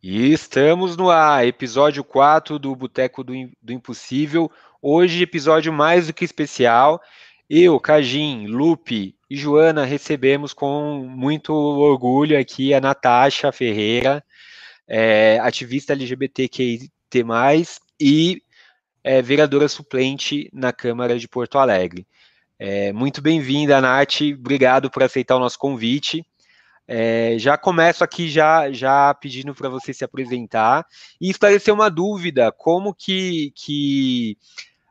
E estamos no ar, episódio 4 do Boteco do, do Impossível. Hoje, episódio mais do que especial. Eu, Cajim, Lupe e Joana recebemos com muito orgulho aqui a Natasha Ferreira, é, ativista LGBTQIT+, e é, vereadora suplente na Câmara de Porto Alegre. É, muito bem-vinda, Nath. Obrigado por aceitar o nosso convite. É, já começo aqui já, já pedindo para você se apresentar e esclarecer uma dúvida, como que, que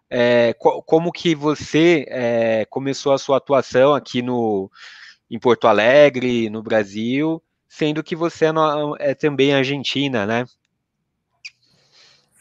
é, como que você é, começou a sua atuação aqui no, em Porto Alegre, no Brasil, sendo que você é, no, é também argentina, né?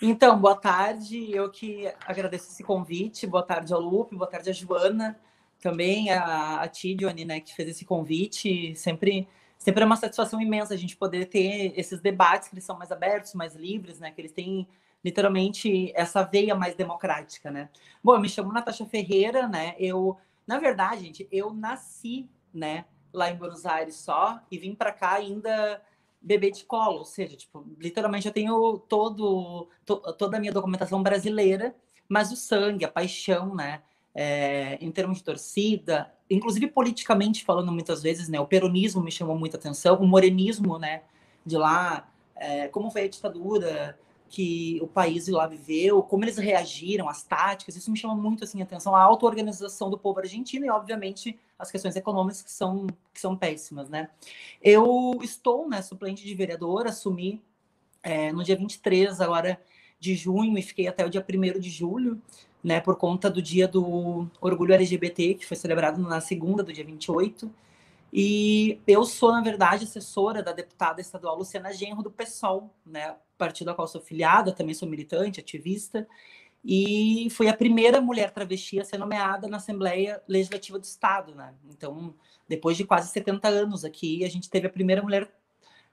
Então, boa tarde, eu que agradeço esse convite, boa tarde ao Lupe, boa tarde a Joana, também a, a Tidione, né, que fez esse convite, sempre sempre é uma satisfação imensa a gente poder ter esses debates que eles são mais abertos, mais livres, né? Que eles têm literalmente essa veia mais democrática, né? Bom, eu me chamo Natasha Ferreira, né? Eu, na verdade, gente, eu nasci, né, lá em Buenos Aires só e vim para cá ainda bebê de colo, ou seja, tipo, literalmente eu tenho todo to, toda a minha documentação brasileira, mas o sangue, a paixão, né? É, em termos de torcida, inclusive politicamente falando muitas vezes, né, o peronismo me chamou muita atenção, o morenismo, né, de lá, é, como foi a ditadura que o país lá viveu, como eles reagiram, as táticas, isso me chama muito assim atenção, a auto-organização do povo argentino e obviamente as questões econômicas que são que são péssimas, né? Eu estou, né, suplente de vereador, assumi é, no dia 23 agora de junho e fiquei até o dia 1 de julho né, por conta do dia do orgulho LGBT, que foi celebrado na segunda do dia 28. E eu sou, na verdade, assessora da deputada estadual Luciana Genro do PSOL, né, partido ao qual sou filiada, também sou militante, ativista, e fui a primeira mulher travesti a ser nomeada na Assembleia Legislativa do Estado, né? Então, depois de quase 70 anos aqui, a gente teve a primeira mulher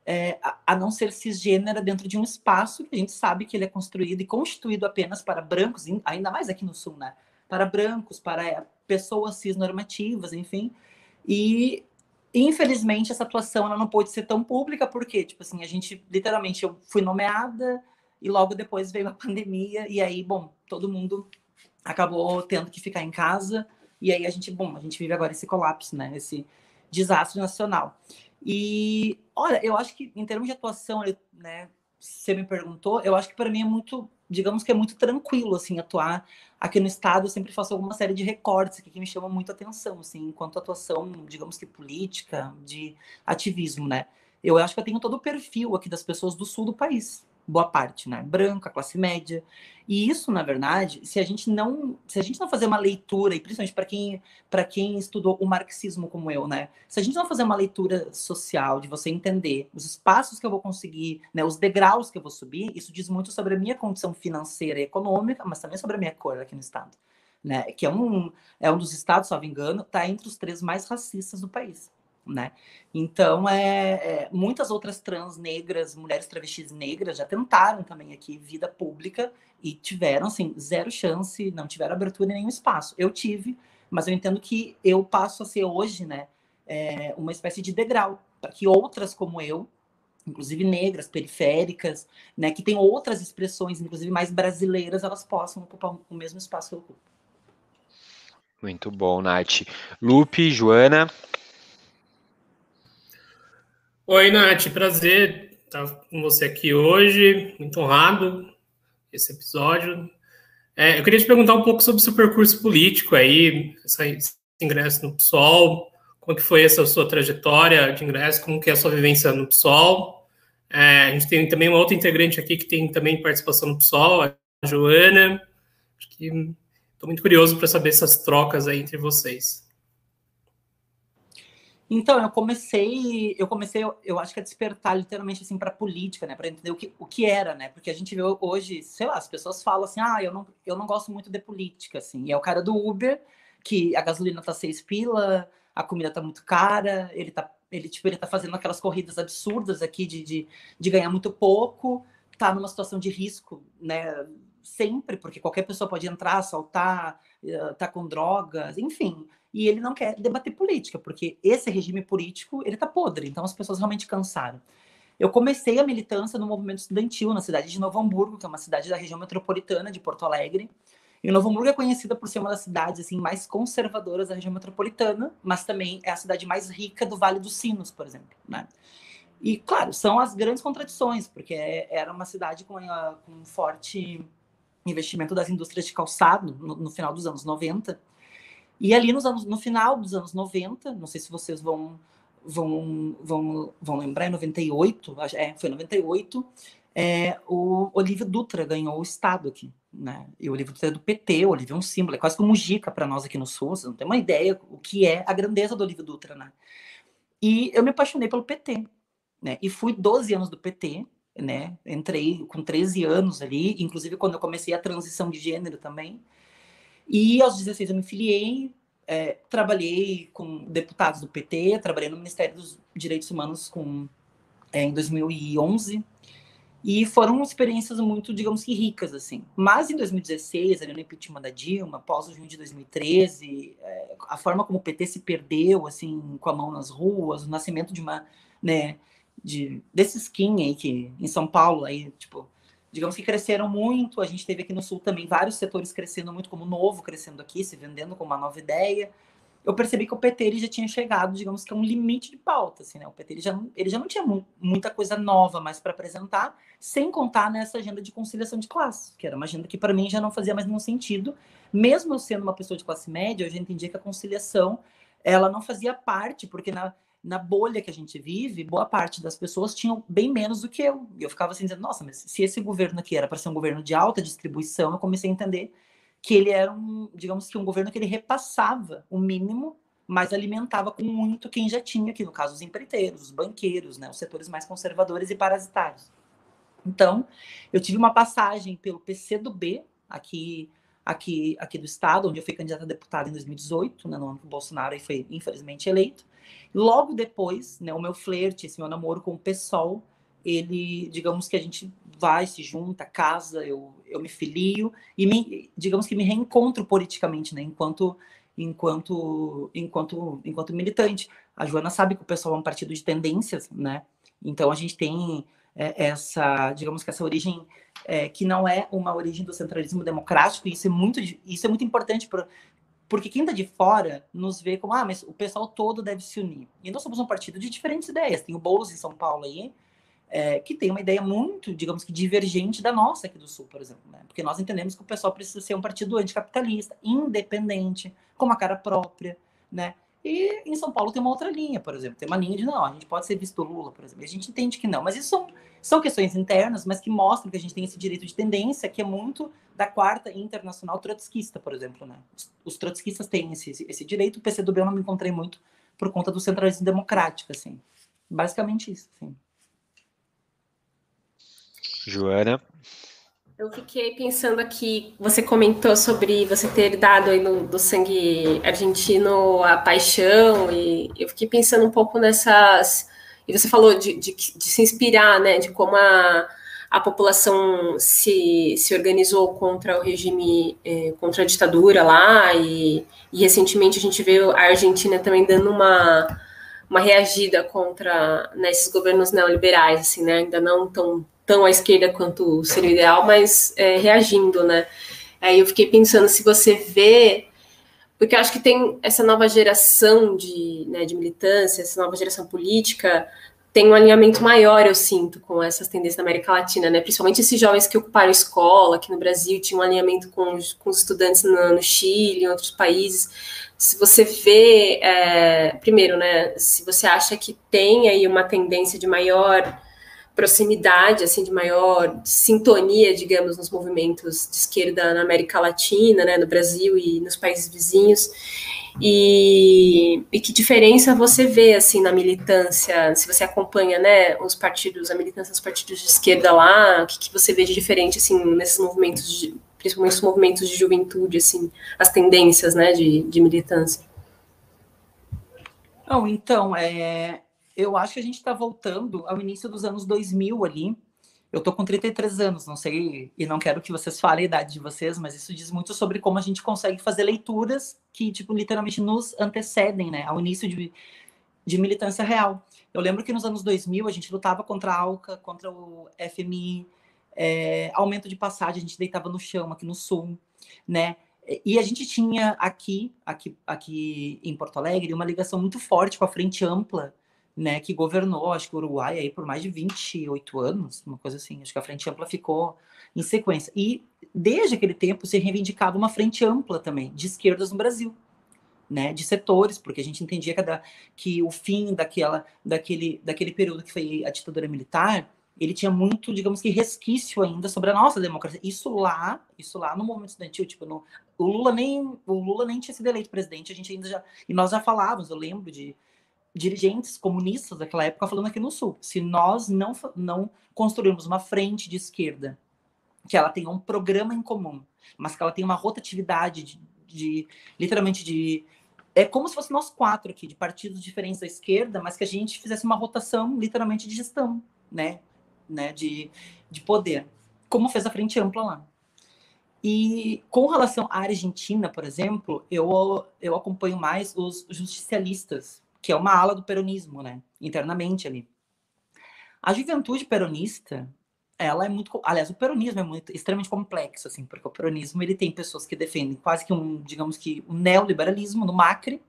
é, a, não ser cisgênera dentro de um espaço que a gente sabe que ele é construído e constituído apenas para brancos, ainda mais aqui no Sul, né? Para brancos, para pessoas cisnormativas, enfim. E infelizmente essa atuação ela não pôde ser tão pública porque, tipo assim, a gente literalmente eu fui nomeada e logo depois veio a pandemia e aí, bom, todo mundo acabou tendo que ficar em casa e aí a gente, bom, a gente vive agora esse colapso, né? Esse desastre nacional. E olha, eu acho que em termos de atuação, né, você me perguntou, eu acho que para mim é muito, digamos que é muito tranquilo assim atuar aqui no estado. Eu sempre faço alguma série de recortes que me chamam muito atenção, assim, enquanto atuação, digamos que política, de ativismo, né? Eu acho que eu tenho todo o perfil aqui das pessoas do sul do país boa parte, né? Branca, classe média. E isso, na verdade, se a gente não, se a gente não fazer uma leitura, e principalmente para quem, para quem estudou o marxismo como eu, né? Se a gente não fazer uma leitura social de você entender os espaços que eu vou conseguir, né, os degraus que eu vou subir, isso diz muito sobre a minha condição financeira e econômica, mas também sobre a minha cor aqui no estado, né? Que é um é um dos estados, não me engano, está entre os três mais racistas do país né? Então, é, é, muitas outras trans negras, mulheres travestis negras, já tentaram também aqui vida pública e tiveram, assim, zero chance, não tiveram abertura em nenhum espaço. Eu tive, mas eu entendo que eu passo a ser hoje, né, é, uma espécie de degrau para que outras como eu, inclusive negras, periféricas, né, que têm outras expressões, inclusive mais brasileiras, elas possam ocupar o mesmo espaço que eu ocupo. Muito bom, Nath. Lupe, Joana. Oi, Nath, prazer estar com você aqui hoje. Muito honrado esse episódio. É, eu queria te perguntar um pouco sobre o seu percurso político aí, esse ingresso no PSOL, como que foi essa sua trajetória de ingresso, como que é a sua vivência no PSOL. É, a gente tem também uma outra integrante aqui que tem também participação no PSOL, a Joana. Acho que estou muito curioso para saber essas trocas aí entre vocês. Então, eu comecei, eu comecei, eu, acho que a despertar literalmente assim para política, né, para entender o que, o que era, né? Porque a gente vê hoje, sei lá, as pessoas falam assim: "Ah, eu não, eu não gosto muito de política", assim. E é o cara do Uber, que a gasolina tá seis pila, a comida tá muito cara, ele tá ele tipo, ele tá fazendo aquelas corridas absurdas aqui de, de, de ganhar muito pouco, tá numa situação de risco, né? Sempre, porque qualquer pessoa pode entrar, assaltar, eh, tá com drogas, enfim e ele não quer debater política, porque esse regime político ele está podre, então as pessoas realmente cansaram. eu comecei a militância no movimento estudantil na cidade de Novo Hamburgo, que é uma cidade da região metropolitana de Porto Alegre. E Novo Hamburgo é conhecida por ser uma das cidades assim mais conservadoras da região metropolitana, mas também é a cidade mais rica do Vale dos Sinos, por exemplo, né? E claro, são as grandes contradições, porque é, era uma cidade com, com um forte investimento das indústrias de calçado no, no, final dos anos 90. E ali nos anos, no final dos anos 90, não sei se vocês vão vão, vão, vão lembrar, em 98, é, foi 98, é, o Olívio Dutra ganhou o Estado aqui. Né? E o Olívio Dutra é do PT, o Olívio é um símbolo, é quase como Mujica para nós aqui no Sul, vocês não tem uma ideia o que é a grandeza do Olívio Dutra. Né? E eu me apaixonei pelo PT, né? e fui 12 anos do PT, né? Entrei com 13 anos ali, inclusive quando eu comecei a transição de gênero também. E aos 16 eu me filiei, é, trabalhei com deputados do PT, trabalhei no Ministério dos Direitos Humanos com, é, em 2011, e foram experiências muito, digamos que ricas, assim. Mas em 2016, ali no impeachment da Dilma, após o junho de 2013, é, a forma como o PT se perdeu, assim, com a mão nas ruas, o nascimento de uma, né, de, desse skin aí que em São Paulo, aí, tipo, digamos que cresceram muito. A gente teve aqui no Sul também vários setores crescendo muito, como Novo crescendo aqui, se vendendo como uma nova ideia. Eu percebi que o PT ele já tinha chegado, digamos que a um limite de pauta, assim, né? O PT ele já, ele já não tinha mu muita coisa nova mais para apresentar, sem contar nessa agenda de conciliação de classe, que era uma agenda que para mim já não fazia mais nenhum sentido. Mesmo eu sendo uma pessoa de classe média, eu já entendia que a conciliação ela não fazia parte, porque na, na bolha que a gente vive, boa parte das pessoas tinham bem menos do que eu. E eu ficava assim dizendo, nossa, mas se esse governo aqui era para ser um governo de alta distribuição, eu comecei a entender que ele era um, digamos que um governo que ele repassava o mínimo, mas alimentava com muito quem já tinha, aqui no caso os empreiteiros, os banqueiros, né, os setores mais conservadores e parasitários. Então, eu tive uma passagem pelo PCdoB, aqui aqui aqui do estado, onde eu fui candidata a deputada em 2018, né, no ano que o Bolsonaro foi infelizmente eleito. Logo depois, né, o meu flerte, esse meu namoro com o PSOL, ele, digamos que a gente vai, se junta, casa, eu, eu me filio e me, digamos que me reencontro politicamente, né, enquanto enquanto enquanto enquanto militante. A Joana sabe que o PSOL é um partido de tendências, né? Então a gente tem é, essa, digamos que essa origem é, que não é uma origem do centralismo democrático, e isso é muito, isso é muito importante para porque quem está de fora nos vê como, ah, mas o pessoal todo deve se unir. E nós somos um partido de diferentes ideias. Tem o Boulos em São Paulo aí, é, que tem uma ideia muito, digamos que, divergente da nossa aqui do Sul, por exemplo. Né? Porque nós entendemos que o pessoal precisa ser um partido anticapitalista, independente, com uma cara própria, né? E em São Paulo tem uma outra linha, por exemplo. Tem uma linha de não, a gente pode ser visto Lula, por exemplo. A gente entende que não. Mas isso são, são questões internas, mas que mostram que a gente tem esse direito de tendência, que é muito da quarta internacional trotskista, por exemplo. Né? Os, os trotskistas têm esse, esse, esse direito, o PCdoB eu não me encontrei muito por conta do centralismo democrático, assim. Basicamente isso, assim. Joana? Eu fiquei pensando aqui, você comentou sobre você ter dado aí no, do sangue argentino a paixão, e eu fiquei pensando um pouco nessas. E você falou de, de, de se inspirar, né? De como a, a população se, se organizou contra o regime, eh, contra a ditadura lá, e, e recentemente a gente viu a Argentina também dando uma, uma reagida contra né, esses governos neoliberais, assim, né? Ainda não tão tão à esquerda quanto seria o ideal, mas é, reagindo, né? Aí eu fiquei pensando se você vê, porque acho que tem essa nova geração de, né, de militância, essa nova geração política, tem um alinhamento maior, eu sinto, com essas tendências da América Latina, né? Principalmente esses jovens que ocuparam escola aqui no Brasil, tinham um alinhamento com, com os estudantes no, no Chile, em outros países. Se você vê, é, primeiro, né? Se você acha que tem aí uma tendência de maior proximidade, assim, de maior sintonia, digamos, nos movimentos de esquerda na América Latina, né, no Brasil e nos países vizinhos. E, e, que diferença você vê assim na militância, se você acompanha, né, os partidos, a militância dos partidos de esquerda lá, o que, que você vê de diferente assim nesses movimentos, de, principalmente os movimentos de juventude, assim, as tendências, né, de, de militância? Não, então, é, eu acho que a gente está voltando ao início dos anos 2000 ali. Eu tô com 33 anos, não sei, e não quero que vocês falem a idade de vocês, mas isso diz muito sobre como a gente consegue fazer leituras que, tipo, literalmente nos antecedem, né, ao início de, de militância real. Eu lembro que nos anos 2000 a gente lutava contra a ALCA, contra o FMI, é, aumento de passagem, a gente deitava no chão aqui no sul, né? E a gente tinha aqui, aqui, aqui em Porto Alegre, uma ligação muito forte com a Frente Ampla, né, que governou, acho que o Uruguai aí por mais de 28 anos, uma coisa assim. Acho que a Frente Ampla ficou em sequência. E desde aquele tempo se reivindicava uma frente ampla também de esquerdas no Brasil, né, de setores, porque a gente entendia que, que o fim daquela, daquele, daquele período que foi a ditadura militar ele tinha muito, digamos que, resquício ainda sobre a nossa democracia. Isso lá, isso lá no movimento estudantil, tipo, no, o Lula nem o Lula nem tinha sido eleito presidente, a gente ainda já e nós já falávamos, eu lembro de dirigentes comunistas daquela época falando aqui no sul, se nós não não construirmos uma frente de esquerda que ela tenha um programa em comum, mas que ela tenha uma rotatividade de, de literalmente de é como se fosse nós quatro aqui, de partidos diferentes da esquerda, mas que a gente fizesse uma rotação literalmente de gestão, né? né, de, de poder, como fez a Frente Ampla lá. E com relação à Argentina, por exemplo, eu, eu acompanho mais os justicialistas, que é uma ala do peronismo, né, internamente ali. A juventude peronista, ela é muito, aliás, o peronismo é muito extremamente complexo, assim, porque o peronismo ele tem pessoas que defendem quase que um, digamos que um neoliberalismo no Macri,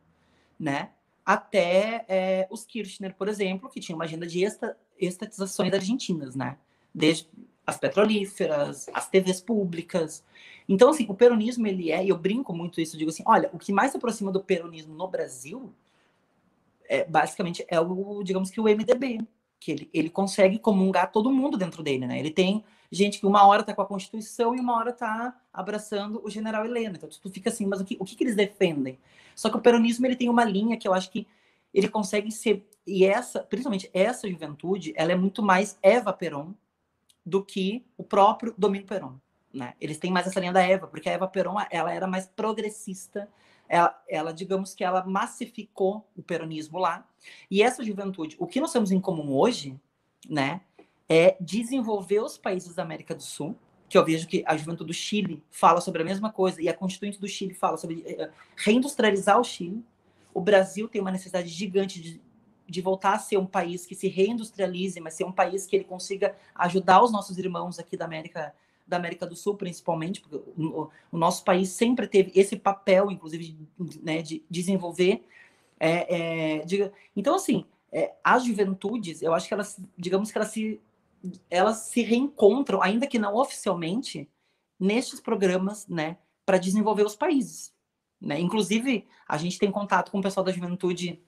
né, até é, os Kirchner, por exemplo, que tinha uma agenda de esta, estatizações argentinas, né? Desde as petrolíferas, as TVs públicas. Então, assim, o peronismo, ele é, e eu brinco muito isso, digo assim, olha, o que mais se aproxima do peronismo no Brasil, é, basicamente, é o, digamos que o MDB, que ele, ele consegue comungar todo mundo dentro dele, né? Ele tem gente que uma hora tá com a Constituição e uma hora tá abraçando o general Helena. Então, tu fica assim, mas o que, o que, que eles defendem? Só que o peronismo, ele tem uma linha que eu acho que ele consegue ser e essa, principalmente essa juventude, ela é muito mais Eva Peron do que o próprio Domingos Peron, né? Eles têm mais essa linha da Eva, porque a Eva Peron, ela era mais progressista, ela, ela, digamos que ela massificou o peronismo lá. E essa juventude, o que nós temos em comum hoje, né, é desenvolver os países da América do Sul, que eu vejo que a juventude do Chile fala sobre a mesma coisa e a constituinte do Chile fala sobre eh, reindustrializar o Chile. O Brasil tem uma necessidade gigante de de voltar a ser um país que se reindustrialize, mas ser um país que ele consiga ajudar os nossos irmãos aqui da América da América do Sul, principalmente, porque o, o nosso país sempre teve esse papel, inclusive, de, né, de desenvolver. É, é, de, então, assim, é, as juventudes, eu acho que elas, digamos que elas se, elas se reencontram, ainda que não oficialmente, nestes programas, né, para desenvolver os países. Né? Inclusive, a gente tem contato com o pessoal da juventude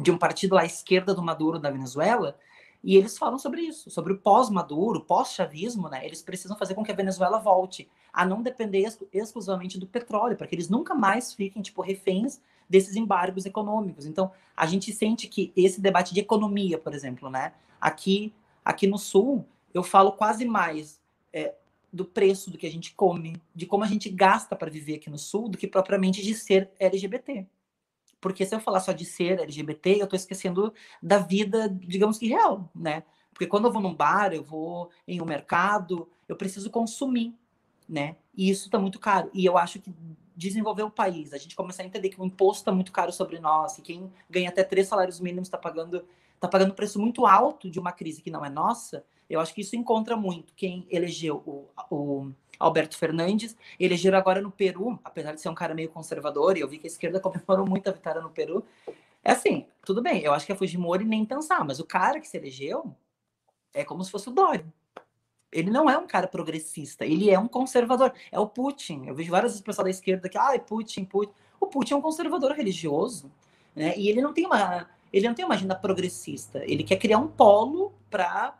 de um partido à esquerda do Maduro da Venezuela, e eles falam sobre isso, sobre o pós-Maduro, pós-chavismo, né? Eles precisam fazer com que a Venezuela volte a não depender ex exclusivamente do petróleo, para que eles nunca mais fiquem, tipo, reféns desses embargos econômicos. Então, a gente sente que esse debate de economia, por exemplo, né? Aqui, aqui no Sul, eu falo quase mais é, do preço do que a gente come, de como a gente gasta para viver aqui no Sul, do que propriamente de ser LGBT. Porque se eu falar só de ser LGBT, eu estou esquecendo da vida, digamos que real, né? Porque quando eu vou num bar, eu vou em um mercado, eu preciso consumir, né? E isso está muito caro. E eu acho que desenvolver o país, a gente começar a entender que o imposto está muito caro sobre nós, e quem ganha até três salários mínimos está pagando está pagando um preço muito alto de uma crise que não é nossa, eu acho que isso encontra muito quem elegeu o, o Alberto Fernandes, elegeram agora no Peru, apesar de ser um cara meio conservador, e eu vi que a esquerda comemorou muito a vitória no Peru. É assim, tudo bem, eu acho que a Fujimori nem pensar, mas o cara que se elegeu é como se fosse o Dória. Ele não é um cara progressista, ele é um conservador. É o Putin. Eu vejo várias pessoas da esquerda que, ah, Putin, Putin. O Putin é um conservador religioso, né? E ele não tem uma, ele não tem uma agenda progressista. Ele quer criar um polo para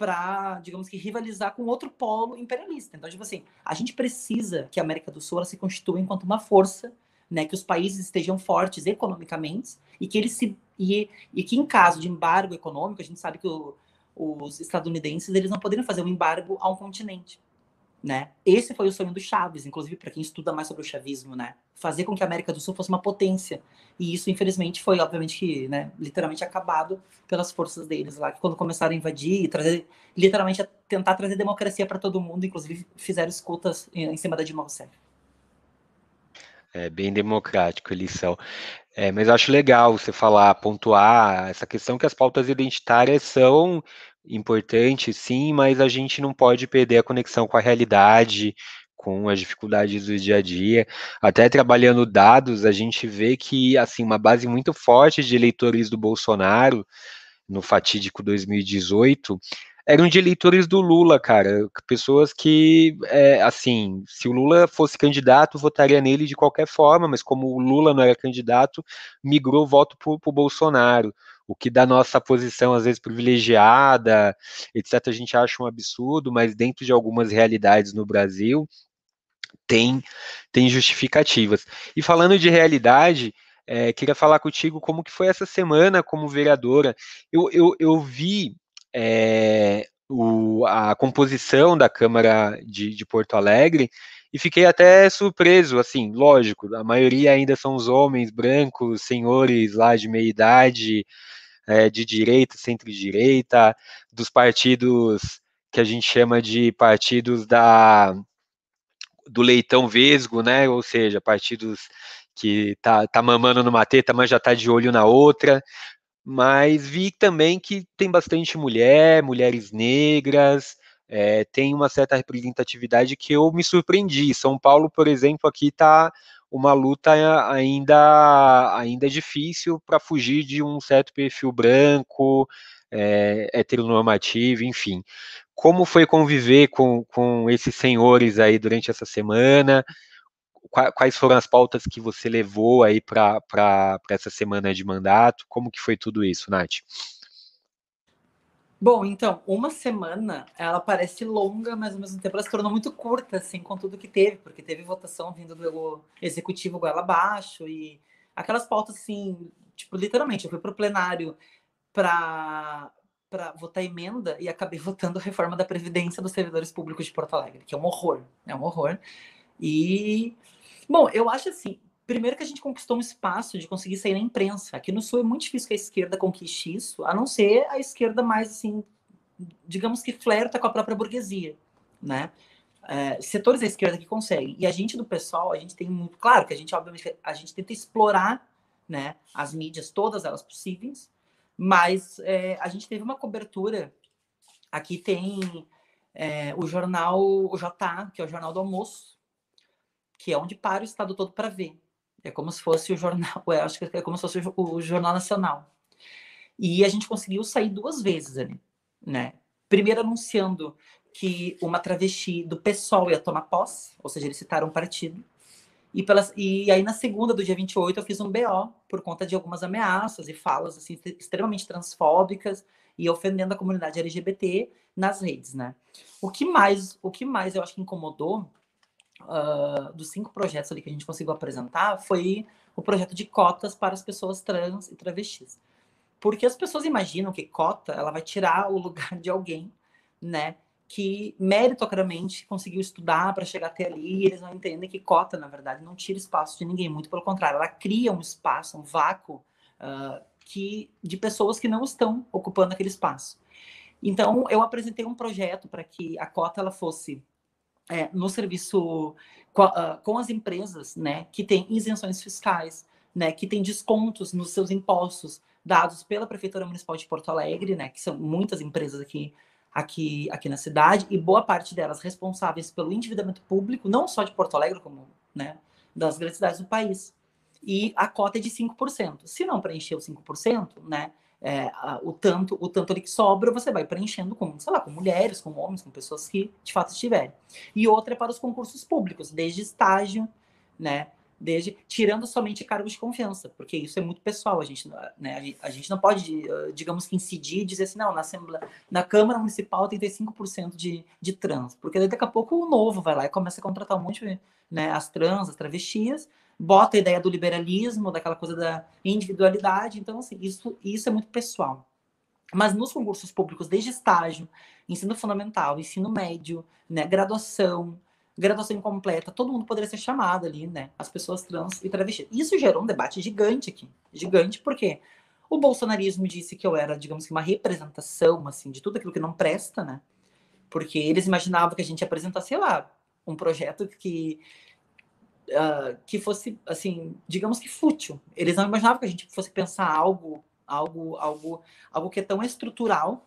para, digamos que, rivalizar com outro polo imperialista. Então, tipo assim, a gente precisa que a América do Sul se constitua enquanto uma força, né, que os países estejam fortes economicamente e que eles se e, e que em caso de embargo econômico, a gente sabe que o, os estadunidenses eles não poderiam fazer um embargo a um continente né? Esse foi o sonho do Chaves, inclusive para quem estuda mais sobre o chavismo, né? Fazer com que a América do Sul fosse uma potência. E isso, infelizmente, foi, obviamente, que, né, literalmente acabado pelas forças deles lá, que quando começaram a invadir e trazer, literalmente, a tentar trazer democracia para todo mundo, inclusive fizeram escutas em, cima da Dilma Rousseff. É bem democrático eles são. É, mas eu acho legal você falar, pontuar essa questão que as pautas identitárias são importantes, sim, mas a gente não pode perder a conexão com a realidade, com as dificuldades do dia a dia. Até trabalhando dados, a gente vê que assim uma base muito forte de eleitores do Bolsonaro no fatídico 2018 eram de eleitores do Lula, cara. Pessoas que, é, assim, se o Lula fosse candidato, votaria nele de qualquer forma, mas como o Lula não era candidato, migrou o voto para o Bolsonaro. O que da nossa posição, às vezes privilegiada, etc., a gente acha um absurdo, mas dentro de algumas realidades no Brasil, tem, tem justificativas. E falando de realidade, é, queria falar contigo como que foi essa semana como vereadora. Eu, eu, eu vi é, o, a composição da Câmara de, de, Porto Alegre e fiquei até surpreso, assim, lógico, a maioria ainda são os homens brancos, senhores lá de meia idade, é, de direita, centro-direita, dos partidos que a gente chama de partidos da do leitão vesgo, né? Ou seja, partidos que tá, tá mamando numa teta, mas já tá de olho na outra mas vi também que tem bastante mulher, mulheres negras, é, tem uma certa representatividade que eu me surpreendi. São Paulo, por exemplo, aqui está uma luta ainda, ainda difícil para fugir de um certo perfil branco, é, heteronormativo, enfim. Como foi conviver com, com esses senhores aí durante essa semana? quais foram as pautas que você levou aí para essa semana de mandato? Como que foi tudo isso, Nath? Bom, então, uma semana, ela parece longa, mas ao mesmo tempo ela se tornou muito curta, assim, com tudo que teve, porque teve votação vindo do executivo goela abaixo e aquelas pautas, assim, tipo, literalmente, eu fui para o plenário para para votar emenda e acabei votando a reforma da Previdência dos servidores públicos de Porto Alegre, que é um horror, é um horror. E Bom, eu acho assim, primeiro que a gente conquistou um espaço de conseguir sair na imprensa. Aqui no Sul é muito difícil que a esquerda conquiste isso, a não ser a esquerda mais, assim, digamos que flerta com a própria burguesia, né? É, setores da esquerda que conseguem. E a gente do pessoal, a gente tem muito... Claro que a gente, obviamente, a gente tenta explorar né, as mídias, todas elas possíveis, mas é, a gente teve uma cobertura... Aqui tem é, o jornal, o JA, que é o Jornal do Almoço, que é onde para o estado todo para ver. É como se fosse o jornal, eu acho que é como se fosse o Jornal Nacional. E a gente conseguiu sair duas vezes ali, né? Primeiro anunciando que uma travesti do PSOL ia tomar posse, ou seja, eles citaram um partido. E, pelas, e aí na segunda do dia 28 eu fiz um BO por conta de algumas ameaças e falas assim extremamente transfóbicas e ofendendo a comunidade LGBT nas redes, né? O que mais, o que mais eu acho que incomodou uh, dos cinco projetos ali que a gente conseguiu apresentar foi o projeto de cotas para as pessoas trans e travestis. Porque as pessoas imaginam que cota ela vai tirar o lugar de alguém, né? Que meritocratiamente conseguiu estudar para chegar até ali, e eles não entendem que cota, na verdade, não tira espaço de ninguém, muito pelo contrário, ela cria um espaço, um vácuo uh, que, de pessoas que não estão ocupando aquele espaço. Então, eu apresentei um projeto para que a cota ela fosse é, no serviço com, uh, com, as empresas, né, que têm isenções fiscais, né, que têm descontos nos seus impostos dados pela Prefeitura Municipal de Porto Alegre, né, que são muitas empresas aqui, aqui, aqui na cidade, e boa parte delas responsáveis pelo endividamento público, não só de Porto Alegre, como né, das grandes cidades do país. E a cota é de 5%. Se não preencher os 5%, né, é, o tanto o tanto ali que sobra você vai preenchendo com, sei lá, com mulheres, com homens, com pessoas que de fato estiverem. E outra é para os concursos públicos, desde estágio, né? Desde tirando somente cargos de confiança, porque isso é muito pessoal. A gente, né, a gente não pode, digamos que incidir e dizer assim, não, na Assembleia, na Câmara Municipal tem 5% de, de trans, porque daqui a pouco o novo vai lá e começa a contratar um monte de né, as trans, as travestias, bota a ideia do liberalismo, daquela coisa da individualidade. Então, assim, isso, isso é muito pessoal. Mas nos concursos públicos, desde estágio, ensino fundamental, ensino médio, né, graduação, graduação incompleta, todo mundo poderia ser chamado ali, né? As pessoas trans e travestis. Isso gerou um debate gigante aqui. Gigante, porque o bolsonarismo disse que eu era, digamos que, uma representação, assim, de tudo aquilo que não presta, né? Porque eles imaginavam que a gente ia apresentar, sei lá, um projeto que uh, que fosse, assim, digamos que fútil. Eles não imaginavam que a gente fosse pensar algo, algo, algo, algo que é tão estrutural.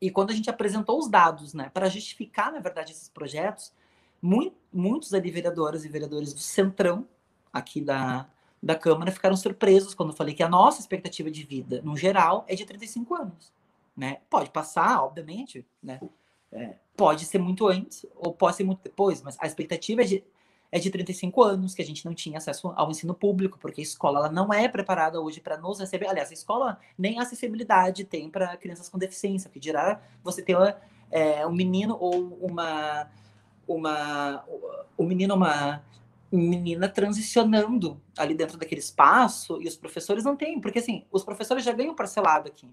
E quando a gente apresentou os dados, né, para justificar, na verdade, esses projetos, muito, muitos ali vereadoras e vereadores do centrão aqui da, da Câmara ficaram surpresos quando eu falei que a nossa expectativa de vida, no geral, é de 35 anos. Né? Pode passar, obviamente, né? É, pode ser muito antes ou pode ser muito depois, mas a expectativa é de, é de 35 anos, que a gente não tinha acesso ao ensino público, porque a escola ela não é preparada hoje para nos receber. Aliás, a escola nem acessibilidade tem para crianças com deficiência, que dirá você ter é, um menino ou uma uma um menino uma menina transicionando ali dentro daquele espaço e os professores não têm, porque assim, os professores já ganham parcelado aqui,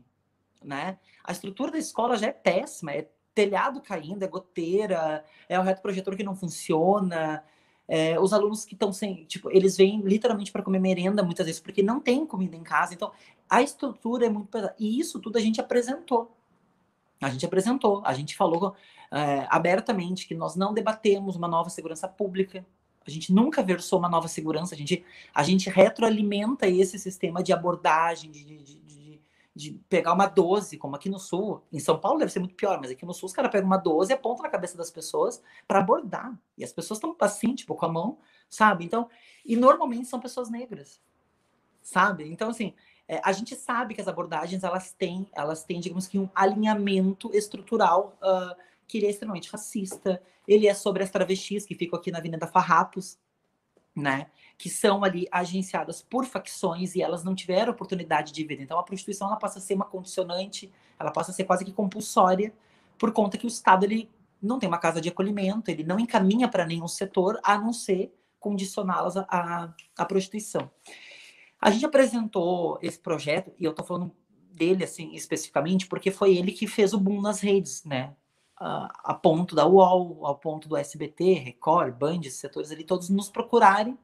né? A estrutura da escola já é péssima, é telhado caindo, é goteira, é o reto projetor que não funciona, é, os alunos que estão sem, tipo, eles vêm literalmente para comer merenda muitas vezes porque não tem comida em casa, então a estrutura é muito pesada. E isso tudo a gente apresentou. A gente apresentou, a gente falou é, abertamente que nós não debatemos uma nova segurança pública, a gente nunca versou uma nova segurança, a gente, a gente retroalimenta esse sistema de abordagem, de, de, de, pegar uma 12, como aqui no Sul. Em São Paulo deve ser muito pior, mas aqui no Sul os caras pegam uma 12 e apontam na cabeça das pessoas para abordar. E as pessoas estão assim, tipo, com a mão, sabe? Então, e normalmente são pessoas negras, sabe? Então, assim, é, a gente sabe que as abordagens, elas têm, elas têm, digamos que, um alinhamento estrutural uh, que ele é extremamente racista. Ele é sobre as travestis que ficam aqui na Avenida Farrapos, né? Que são ali agenciadas por facções e elas não tiveram oportunidade de vida. Então a prostituição ela passa a ser uma condicionante, ela passa a ser quase que compulsória, por conta que o Estado ele não tem uma casa de acolhimento, ele não encaminha para nenhum setor a não ser condicioná-las à, à prostituição. A gente apresentou esse projeto, e eu estou falando dele assim especificamente, porque foi ele que fez o boom nas redes, né? A, ponto da UOL, ao ponto do SBT, Record, Band, setores ali, todos nos procurarem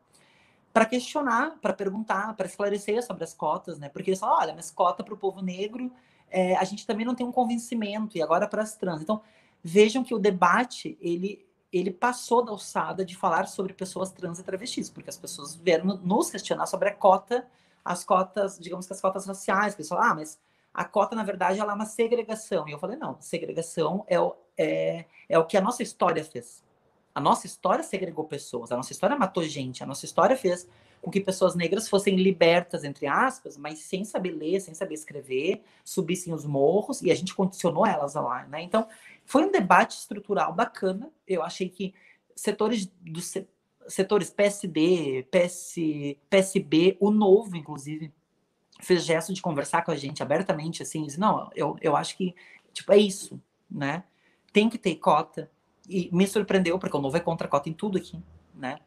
para questionar, para perguntar, para esclarecer sobre as cotas, né? Porque eles falam, olha, mas cota para o povo negro, é, a gente também não tem um convencimento, e agora para as trans. Então, vejam que o debate, ele, ele passou da alçada de falar sobre pessoas trans e travestis, porque as pessoas vieram nos questionar sobre a cota, as cotas, digamos que as cotas raciais, que eles falam, ah, mas a cota, na verdade, ela é uma segregação. E eu falei, não, segregação é o, é, é o que a nossa história fez. A nossa história segregou pessoas, a nossa história matou gente, a nossa história fez com que pessoas negras fossem libertas, entre aspas, mas sem saber ler, sem saber escrever, subissem os morros, e a gente condicionou elas lá, né? Então, foi um debate estrutural bacana. Eu achei que setores do setores PSD, PS, PSB, o novo, inclusive, fez gesto de conversar com a gente abertamente, assim, diz, não, eu, eu acho que, tipo, é isso, né? Tem que ter cota. E me surpreendeu, porque o Novo é contra cota em tudo aqui, né?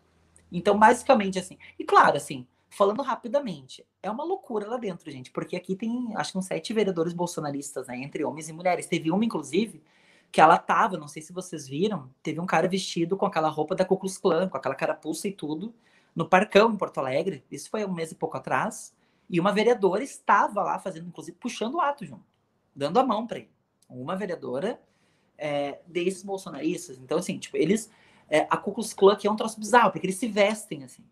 Então, basicamente, assim, e claro, assim, falando rapidamente, é uma loucura lá dentro, gente, porque aqui tem, acho que uns sete vereadores bolsonaristas, né, entre homens e mulheres. Teve uma, inclusive, que ela tava, não sei se vocês viram, teve um cara vestido com aquela roupa da Ku Klux Klan, com aquela carapuça e tudo, no Parcão, em Porto Alegre. Isso foi um mês e pouco atrás. E uma vereadora estava lá fazendo, inclusive, puxando o ato junto, dando a mão para ele. Uma vereadora é, desses bolsonaristas. Então, assim, tipo, eles. É, a Ku Klux Klan aqui é um troço bizarro, porque eles se vestem assim.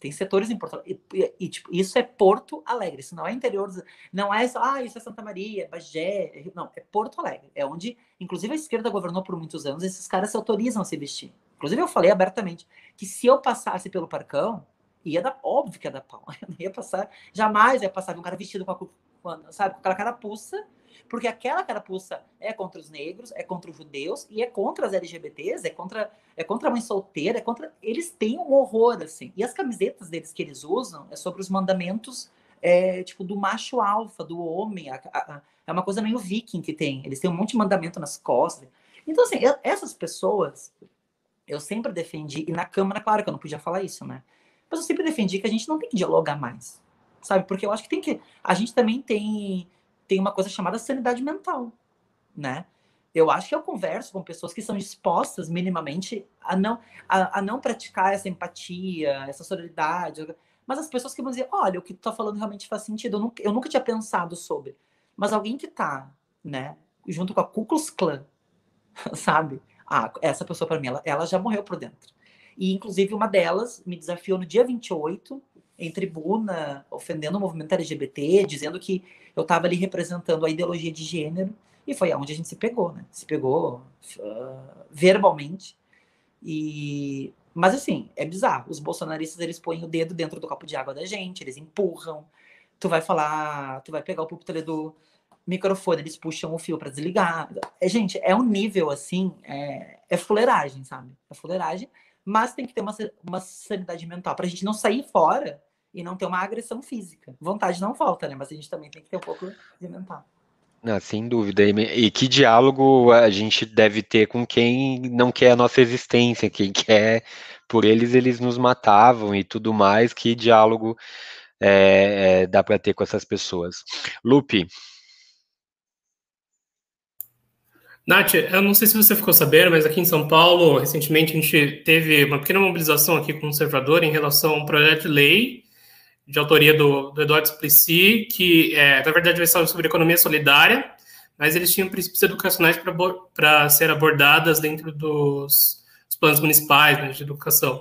Tem setores em Porto Alegre. E, e, tipo, isso é Porto Alegre. Isso não é interior. Não é ah, isso é Santa Maria, Bagé. É não, é Porto Alegre. É onde, inclusive, a esquerda governou por muitos anos. Esses caras se autorizam a se vestir. Inclusive, eu falei abertamente que se eu passasse pelo Parcão, ia dar, óbvio que ia dar pau. Eu não ia passar, jamais ia passar um cara vestido com, a, sabe, com aquela carapuça, porque aquela carapuça é contra os negros, é contra os judeus e é contra as LGBTs, é contra, é contra a mãe solteira, é contra. Eles têm um horror, assim. E as camisetas deles que eles usam é sobre os mandamentos, é, tipo, do macho alfa, do homem. A, a, a, é uma coisa meio viking que tem. Eles têm um monte de mandamento nas costas. Então, assim, eu, essas pessoas, eu sempre defendi, e na Câmara, claro que eu não podia falar isso, né? Mas eu sempre defendi que a gente não tem que dialogar mais, sabe? Porque eu acho que tem que. A gente também tem, tem uma coisa chamada sanidade mental, né? Eu acho que eu converso com pessoas que são dispostas minimamente a não, a, a não praticar essa empatia, essa solidariedade. Mas as pessoas que vão dizer, olha, o que tu tá falando realmente faz sentido, eu nunca, eu nunca tinha pensado sobre. Mas alguém que tá, né, junto com a Ku Klux Klan, sabe? Ah, essa pessoa para mim, ela, ela já morreu por dentro. E, inclusive, uma delas me desafiou no dia 28, em tribuna, ofendendo o movimento LGBT, dizendo que eu estava ali representando a ideologia de gênero. E foi aonde a gente se pegou, né? Se pegou uh, verbalmente. E mas assim, é bizarro. Os bolsonaristas eles põem o dedo dentro do copo de água da gente, eles empurram. Tu vai falar, tu vai pegar o púlpito do microfone, eles puxam o fio para desligar. É, gente, é um nível assim, é, é fuleiragem, sabe? É fuleiragem, mas tem que ter uma, uma sanidade mental pra gente não sair fora e não ter uma agressão física. Vontade não falta, né? Mas a gente também tem que ter um pouco de mental. Não, sem dúvida. E, e que diálogo a gente deve ter com quem não quer a nossa existência, quem quer, por eles, eles nos matavam e tudo mais. Que diálogo é, é, dá para ter com essas pessoas? Lupe. Nath, eu não sei se você ficou sabendo, mas aqui em São Paulo, recentemente, a gente teve uma pequena mobilização aqui conservadora em relação a um projeto de lei de autoria do, do Eduardo Suplicy, que, é, na verdade, vai falar sobre economia solidária, mas eles tinham princípios educacionais para ser abordadas dentro dos, dos planos municipais né, de educação.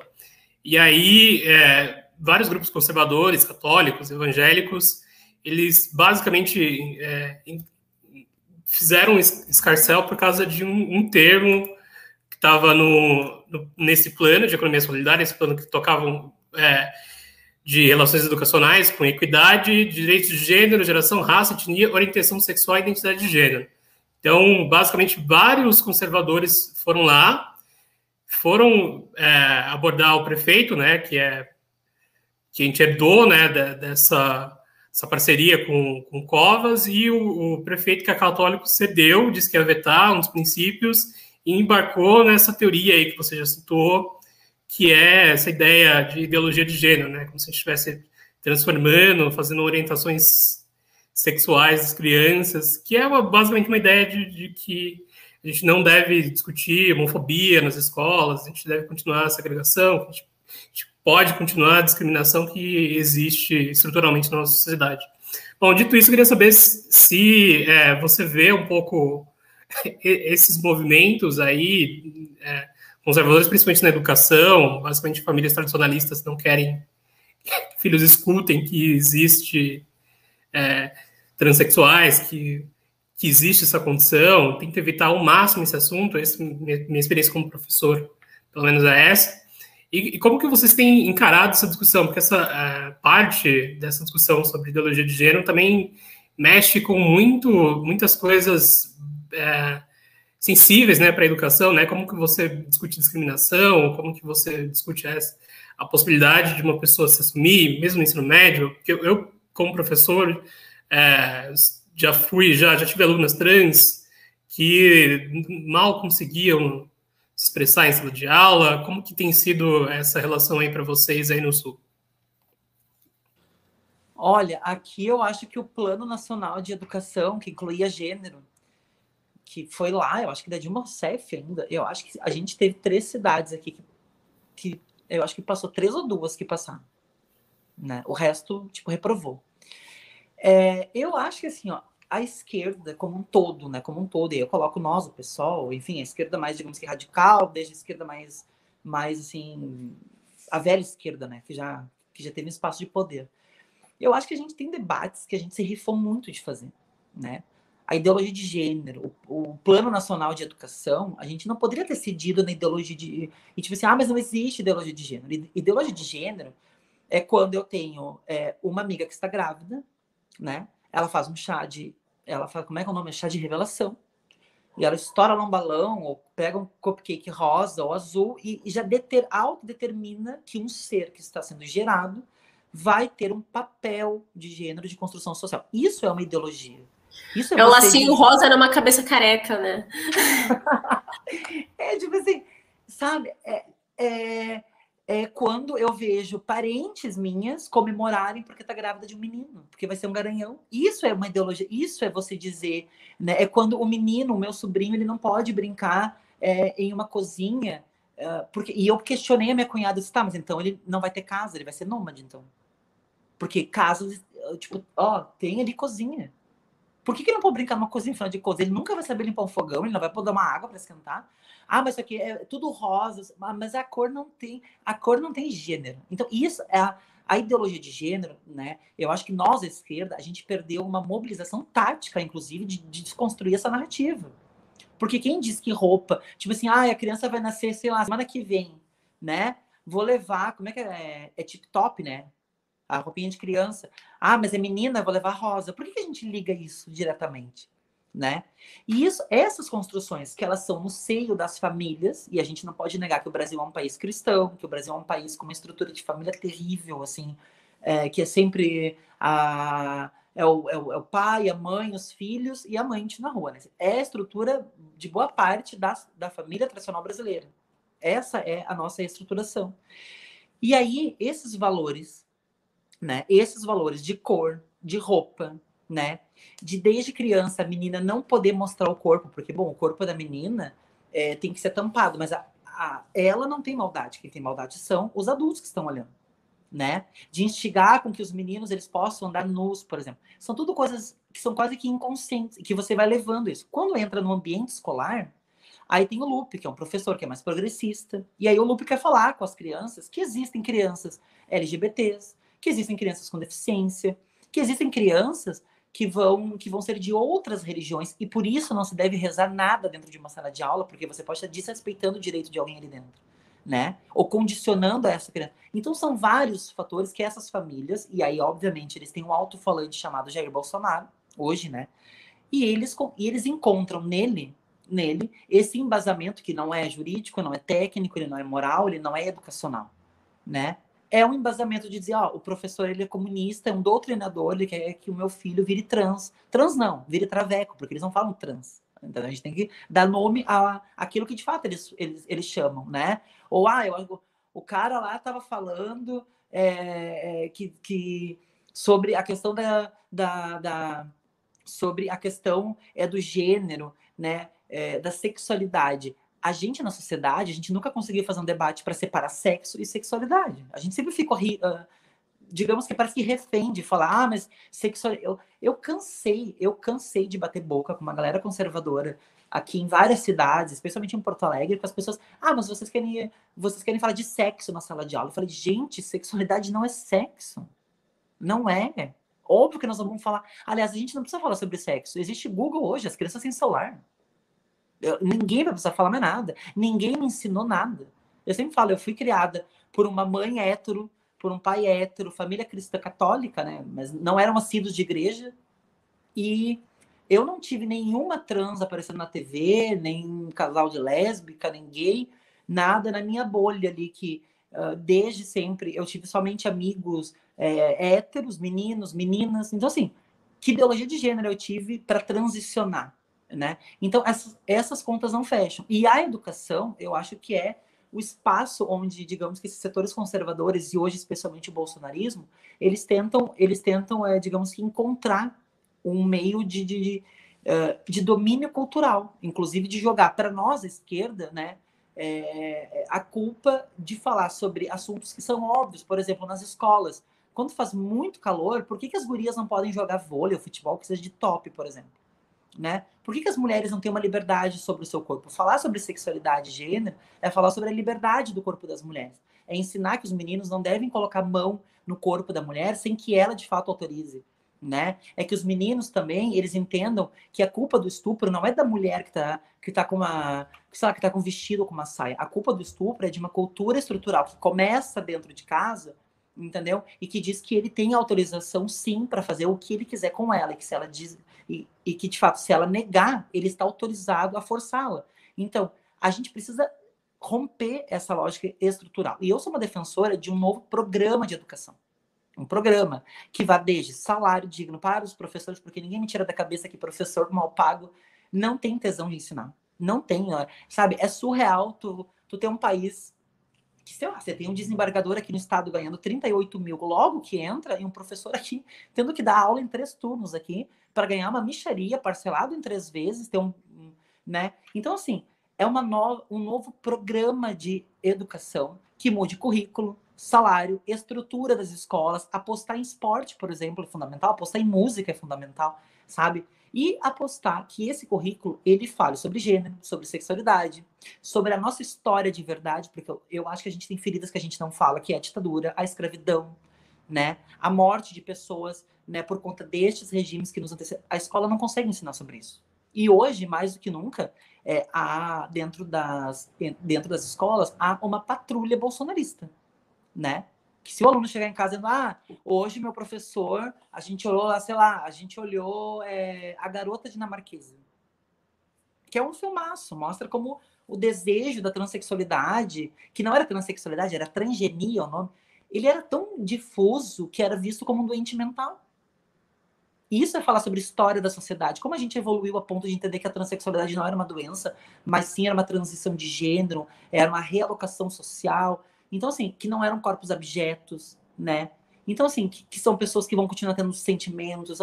E aí, é, vários grupos conservadores, católicos, evangélicos, eles basicamente é, fizeram escarcel por causa de um, um termo que estava no, no, nesse plano de economia solidária, esse plano que tocavam é, de relações educacionais com equidade, direitos de gênero, geração, raça, etnia, orientação sexual e identidade de gênero. Então, basicamente, vários conservadores foram lá, foram é, abordar o prefeito, né, que é que a gente herdou, né, dessa essa parceria com, com Covas, e o, o prefeito que é católico cedeu, disse que ia vetar dos princípios, e embarcou nessa teoria aí que você já citou, que é essa ideia de ideologia de gênero, né? Como se a gente estivesse transformando, fazendo orientações sexuais das crianças, que é uma, basicamente uma ideia de, de, que a gente não deve discutir homofobia nas escolas, a gente deve continuar a segregação, a gente, a gente pode continuar a discriminação que existe estruturalmente na nossa sociedade. Bom, dito isso, eu queria saber se é, você vê um pouco esses movimentos aí, é, conservadores, principalmente na educação, basicamente famílias tradicionalistas não querem que filhos escutem que existe é, transexuais, que, que existe essa condição, tenta evitar ao máximo esse assunto, essa minha, minha experiência como professor, pelo menos é essa. E, e, como que vocês têm encarado essa discussão? Porque essa é, parte dessa discussão sobre ideologia de gênero também mexe com muito, muitas coisas é, sensíveis né, para a educação, né? Como que você discute discriminação, como que você discute essa, a possibilidade de uma pessoa se assumir, mesmo no ensino médio, porque eu, eu como professor, é, já fui, já, já tive alunas trans que mal conseguiam expressar em sala de aula, como que tem sido essa relação aí para vocês aí no Sul? Olha, aqui eu acho que o Plano Nacional de Educação, que incluía gênero, que foi lá, eu acho que da Dilma Rousseff ainda, eu acho que a gente teve três cidades aqui que, que eu acho que passou três ou duas que passaram, né? O resto, tipo, reprovou. É, eu acho que assim, ó, a esquerda como um todo, né? Como um todo, e eu coloco nós, o pessoal, enfim, a esquerda mais, digamos que radical, desde a esquerda mais, mais assim, a velha esquerda, né? Que já, que já teve espaço de poder. Eu acho que a gente tem debates que a gente se rifou muito de fazer, né? a ideologia de gênero, o, o, plano nacional de educação, a gente não poderia ter cedido na ideologia de. E tipo assim, ah, mas não existe ideologia de gênero. Ideologia de gênero é quando eu tenho é, uma amiga que está grávida, né? Ela faz um chá de. Ela faz, como é que é o nome? Chá de revelação. E ela estoura lá um balão, ou pega um cupcake rosa ou azul, e, e já deter, autodetermina que um ser que está sendo gerado vai ter um papel de gênero de construção social. Isso é uma ideologia. Isso é, é o lacinho dizer... rosa numa cabeça careca, né? é tipo assim, sabe? É, é, é, quando eu vejo parentes minhas comemorarem porque tá grávida de um menino, porque vai ser um garanhão. Isso é uma ideologia, isso é você dizer, né? É quando o menino, o meu sobrinho, ele não pode brincar é, em uma cozinha. Uh, porque, e eu questionei a minha cunhada, disse, tá, mas então ele não vai ter casa, ele vai ser nômade, então. Porque casas, tipo, ó, tem ali cozinha Por que, que não pode brincar numa cozinha final de contas? Ele nunca vai saber limpar um fogão, ele não vai poder uma água para esquentar. Ah, mas isso aqui é tudo rosa, mas a cor não tem, a cor não tem gênero. Então, isso é a, a ideologia de gênero, né? Eu acho que nós, a esquerda, a gente perdeu uma mobilização tática, inclusive, de, de desconstruir essa narrativa. Porque quem diz que roupa, tipo assim, ah, a criança vai nascer, sei lá, semana que vem, né? Vou levar, como é que é? É tip top, né? A roupinha de criança. Ah, mas é menina, vou levar rosa. Por que, que a gente liga isso diretamente? né? E isso, essas construções que elas são no seio das famílias, e a gente não pode negar que o Brasil é um país cristão, que o Brasil é um país com uma estrutura de família terrível, assim, é, que é sempre a, é o, é, o, é o, pai, a mãe, os filhos e a mãe na rua. Né? É a estrutura de boa parte da, da família tradicional brasileira. Essa é a nossa estruturação. E aí, esses valores, né? Esses valores de cor, de roupa, né? De desde criança a menina não poder mostrar o corpo, porque, bom, o corpo da menina é, tem que ser tampado, mas a, a, ela não tem maldade. Quem tem maldade são os adultos que estão olhando, né? De instigar com que os meninos eles possam andar nus, por exemplo. São tudo coisas que são quase que inconscientes, que você vai levando isso. Quando entra no ambiente escolar, aí tem o Lupe, que é um professor que é mais progressista, e aí o Lupe quer falar com as crianças que existem crianças LGBTs, que existem crianças com deficiência, que existem crianças que vão, que vão ser de outras religiões, e por isso não se deve rezar nada dentro de uma sala de aula, porque você pode estar desrespeitando o direito de alguém ali dentro, né? Ou condicionando essa criança. Então são vários fatores que essas famílias, e aí, obviamente, eles têm um alto-falante chamado Jair Bolsonaro, hoje, né? E eles, e eles encontram nele, nele, esse embasamento que não é jurídico, não é técnico, ele não é moral, ele não é educacional, né? É um embasamento de dizer, ó, o professor ele é comunista, é um doutrinador, ele quer que o meu filho vire trans. Trans não, vire traveco, porque eles não falam trans. Então a gente tem que dar nome a aquilo que de fato eles, eles, eles chamam, né? Ou ah, eu, o cara lá estava falando é, é, que, que sobre a questão da, da, da, sobre a questão é do gênero, né? É, da sexualidade a gente na sociedade, a gente nunca conseguiu fazer um debate para separar sexo e sexualidade. A gente sempre ficou, uh, digamos que parece que refém de falar, ah, mas sexual. Eu, eu cansei, eu cansei de bater boca com uma galera conservadora aqui em várias cidades, especialmente em Porto Alegre, com as pessoas, ah, mas vocês querem, vocês querem falar de sexo na sala de aula. Eu falei, gente, sexualidade não é sexo. Não é. Óbvio que nós vamos falar. Aliás, a gente não precisa falar sobre sexo. Existe Google hoje, as crianças têm celular. Eu, ninguém vai precisar falar mais nada. Ninguém me ensinou nada. Eu sempre falo, eu fui criada por uma mãe hétero, por um pai hétero, família cristã católica, né? Mas não eram assíduos de igreja. E eu não tive nenhuma trans aparecendo na TV, nem casal de lésbica, nem gay, nada na minha bolha ali que uh, desde sempre eu tive somente amigos é, héteros, meninos, meninas. Então, assim, que ideologia de gênero eu tive para transicionar? Né? Então, essas, essas contas não fecham. E a educação, eu acho que é o espaço onde, digamos que esses setores conservadores e hoje especialmente o bolsonarismo, eles tentam, eles tentam, é, digamos que encontrar um meio de, de, de, uh, de domínio cultural, inclusive de jogar para nós, a esquerda, né, é, a culpa de falar sobre assuntos que são óbvios, por exemplo, nas escolas. Quando faz muito calor, por que, que as gurias não podem jogar vôlei ou futebol que seja de top, por exemplo? Né? Por que, que as mulheres não têm uma liberdade sobre o seu corpo? Falar sobre sexualidade e gênero é falar sobre a liberdade do corpo das mulheres. É ensinar que os meninos não devem colocar mão no corpo da mulher sem que ela de fato autorize. Né? É que os meninos também, eles entendam que a culpa do estupro não é da mulher que tá, que tá com uma, sei lá, que tá com um vestido ou com uma saia. A culpa do estupro é de uma cultura estrutural que começa dentro de casa, entendeu? E que diz que ele tem autorização sim para fazer o que ele quiser com ela, e que se ela diz e, e que, de fato, se ela negar, ele está autorizado a forçá-la. Então, a gente precisa romper essa lógica estrutural. E eu sou uma defensora de um novo programa de educação. Um programa que vá desde salário digno para os professores, porque ninguém me tira da cabeça que professor mal pago não tem tesão de ensinar. Não tem, sabe? É surreal tu, tu ter um país que, sei lá, você tem um desembargador aqui no estado ganhando 38 mil logo que entra e um professor aqui tendo que dar aula em três turnos aqui para ganhar uma micharia parcelado em três vezes, ter um, né? Então, assim, é uma nova, um novo programa de educação que mude currículo, salário, estrutura das escolas, apostar em esporte, por exemplo, é fundamental, apostar em música é fundamental, sabe? e apostar que esse currículo ele fale sobre gênero, sobre sexualidade, sobre a nossa história de verdade, porque eu, eu acho que a gente tem feridas que a gente não fala, que é a ditadura, a escravidão, né, a morte de pessoas, né, por conta destes regimes que nos antecedem. A escola não consegue ensinar sobre isso. E hoje, mais do que nunca, é, há dentro das dentro das escolas há uma patrulha bolsonarista, né? que se o aluno chegar em casa dizendo, ah, hoje meu professor, a gente olhou lá, sei lá, a gente olhou é, a garota dinamarquesa, que é um filmaço, mostra como o desejo da transexualidade, que não era transexualidade, era transgenia o nome, ele era tão difuso que era visto como um doente mental. Isso é falar sobre história da sociedade, como a gente evoluiu a ponto de entender que a transexualidade não era uma doença, mas sim era uma transição de gênero, era uma realocação social, então, assim, que não eram corpos abjetos, né? Então, assim, que, que são pessoas que vão continuar tendo sentimentos.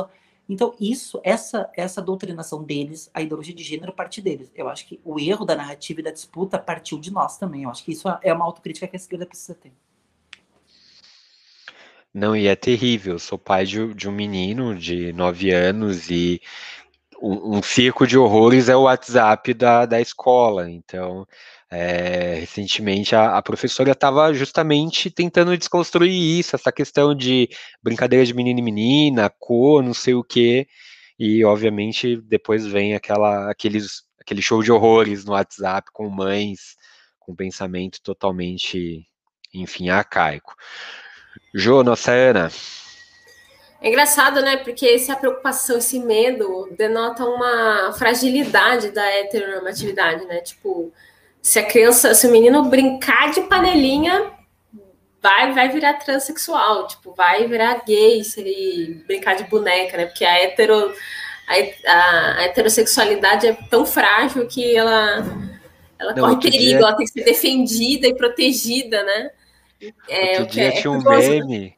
Então, isso, essa, essa doutrinação deles, a ideologia de gênero, parte deles. Eu acho que o erro da narrativa e da disputa partiu de nós também. Eu acho que isso é uma autocrítica que a esquerda precisa ter. Não, e é terrível. Eu sou pai de, de um menino de nove anos e um, um circo de horrores é o WhatsApp da, da escola. Então, é, recentemente a, a professora estava justamente tentando desconstruir isso, essa questão de brincadeira de menino e menina, cor, não sei o quê, e obviamente depois vem aquela, aqueles, aquele show de horrores no WhatsApp com mães com pensamento totalmente, enfim, arcaico. Jô, nossa Ana. É engraçado, né? Porque essa preocupação, esse medo denota uma fragilidade da heteronormatividade, né? Tipo, se a criança, se o menino brincar de panelinha, vai, vai virar transexual, tipo, vai virar gay se ele brincar de boneca, né? Porque a, hetero, a, a heterossexualidade é tão frágil que ela, ela Não, corre perigo, dia... ela tem que ser defendida e protegida, né? É, outro dia é, tinha um meme,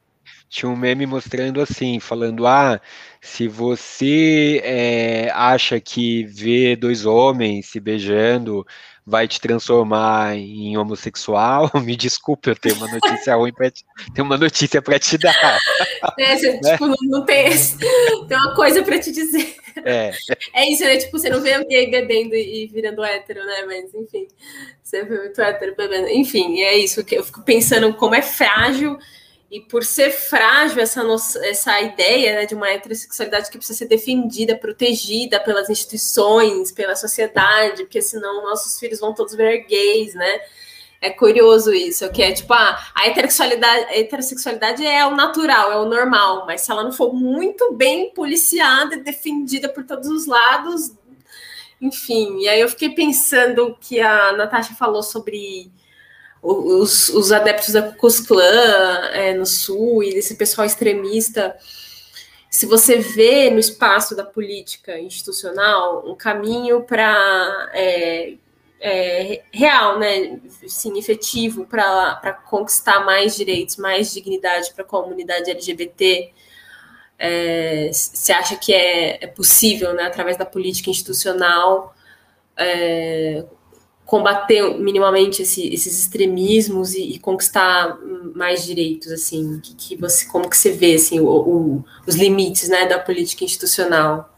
tinha um meme mostrando assim, falando, ah, se você é, acha que vê dois homens se beijando vai te transformar em homossexual, me desculpe, eu tenho uma notícia ruim para te, tenho uma notícia para te dar. É, você, né? tipo, não, não tem, tem uma coisa para te dizer. É. é isso, né? Tipo, você não vê gay bebendo e virando hétero, né? Mas enfim, você vê muito hétero bebendo. Enfim, é isso que eu fico pensando como é frágil e por ser frágil essa, essa ideia né, de uma heterossexualidade que precisa ser defendida, protegida pelas instituições, pela sociedade, porque senão nossos filhos vão todos ver gays, né? É curioso isso, que é tipo, ah, a heterossexualidade, a heterossexualidade é o natural, é o normal, mas se ela não for muito bem policiada e defendida por todos os lados, enfim. E aí eu fiquei pensando que a Natasha falou sobre os, os adeptos da Ku é, no Sul e desse pessoal extremista, se você vê no espaço da política institucional um caminho para é, é, real, né, sim, efetivo para conquistar mais direitos, mais dignidade para a comunidade LGBT, é, você acha que é, é, possível, né, através da política institucional, é, combater minimamente esse, esses extremismos e, e, conquistar mais direitos, assim, que, que, você, como que você vê, assim, o, o, os limites, né, da política institucional,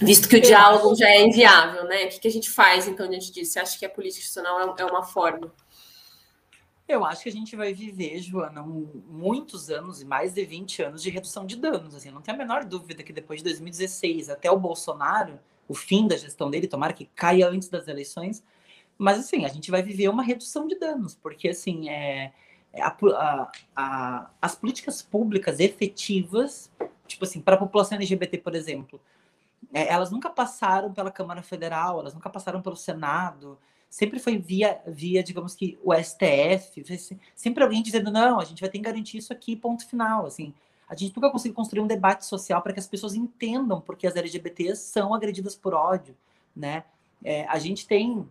visto que o diálogo já é inviável, né, o que, que, a gente faz, então, diante disso? Você acha que a política institucional é, é uma forma? Eu acho que a gente vai viver, Joana, muitos anos e mais de 20 anos de redução de danos, assim, não tem a menor dúvida que depois de 2016 até o Bolsonaro, o fim da gestão dele, tomara que caia antes das eleições, mas, assim, a gente vai viver uma redução de danos, porque, assim, é, é a, a, a, as políticas públicas efetivas, tipo assim, para a população LGBT, por exemplo, é, elas nunca passaram pela Câmara Federal, elas nunca passaram pelo Senado, sempre foi via, via digamos que, o STF, sempre alguém dizendo, não, a gente vai ter que garantir isso aqui, ponto final, assim. A gente nunca conseguiu construir um debate social para que as pessoas entendam porque as LGBTs são agredidas por ódio, né? É, a gente tem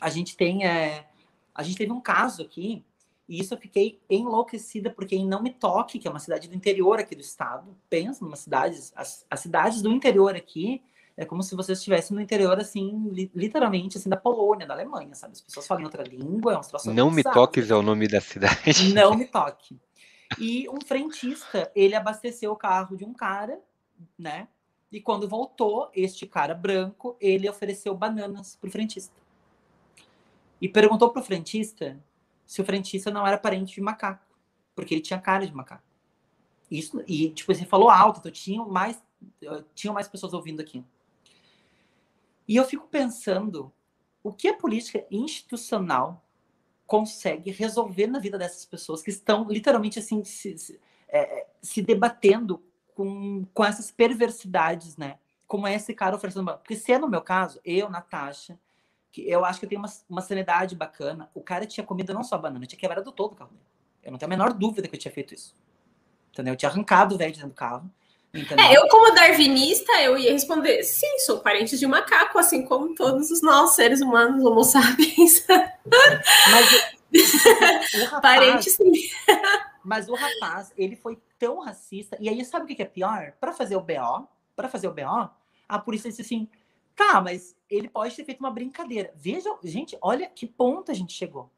a gente tem é, a gente teve um caso aqui e isso eu fiquei enlouquecida porque em Não Me Toque, que é uma cidade do interior aqui do estado, pensa numa cidade, as, as cidades do interior aqui é como se você estivesse no interior, assim, li, literalmente, assim, da Polônia, da Alemanha, sabe? As pessoas falam outra língua, é uma situação Não Me Toques é o nome da cidade. Não Me Toque. E um frentista, ele abasteceu o carro de um cara, né? E quando voltou, este cara branco, ele ofereceu bananas pro frentista. E perguntou pro frentista se o frentista não era parente de macaco, porque ele tinha cara de macaco. Isso, e tipo, você falou alto, então tinha mais, tinham mais pessoas ouvindo aqui. E eu fico pensando o que a política institucional consegue resolver na vida dessas pessoas que estão literalmente assim se, se, é, se debatendo com, com essas perversidades, né? Como é esse cara oferecendo. Porque se é no meu caso, eu, Natasha, que eu acho que eu tenho uma, uma sanidade bacana, o cara tinha comido não só banana, tinha quebrado todo o carro dele. Eu não tenho a menor dúvida que eu tinha feito isso. Entendeu? Eu tinha arrancado o velho dentro do carro. Entendeu? É, eu, como darwinista, eu ia responder: sim, sou parente de macaco, assim como todos os nós, seres humanos, homo sapiens. Mas o rapaz, parente, sim. Mas o rapaz, ele foi tão racista. E aí, sabe o que é pior? Para fazer o BO, para fazer o BO, a polícia disse assim: tá, mas ele pode ter feito uma brincadeira. Veja, gente, olha que ponto a gente chegou,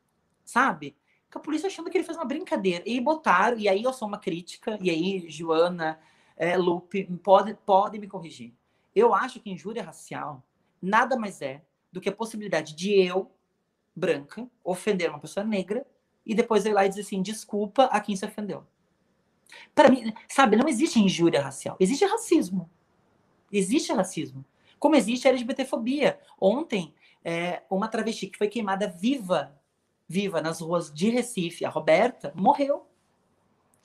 sabe? Que a polícia achando que ele fez uma brincadeira. E botaram, e aí eu sou uma crítica, e aí, Joana, é, Lupe, pode, pode me corrigir. Eu acho que injúria racial nada mais é do que a possibilidade de eu, branca, ofender uma pessoa negra e depois ir lá e dizer assim, desculpa a quem se ofendeu. Para mim, sabe, não existe injúria racial, existe racismo. Existe racismo. Como existe LGBTfobia. Ontem, é, uma travesti que foi queimada viva, viva nas ruas de Recife, a Roberta, morreu.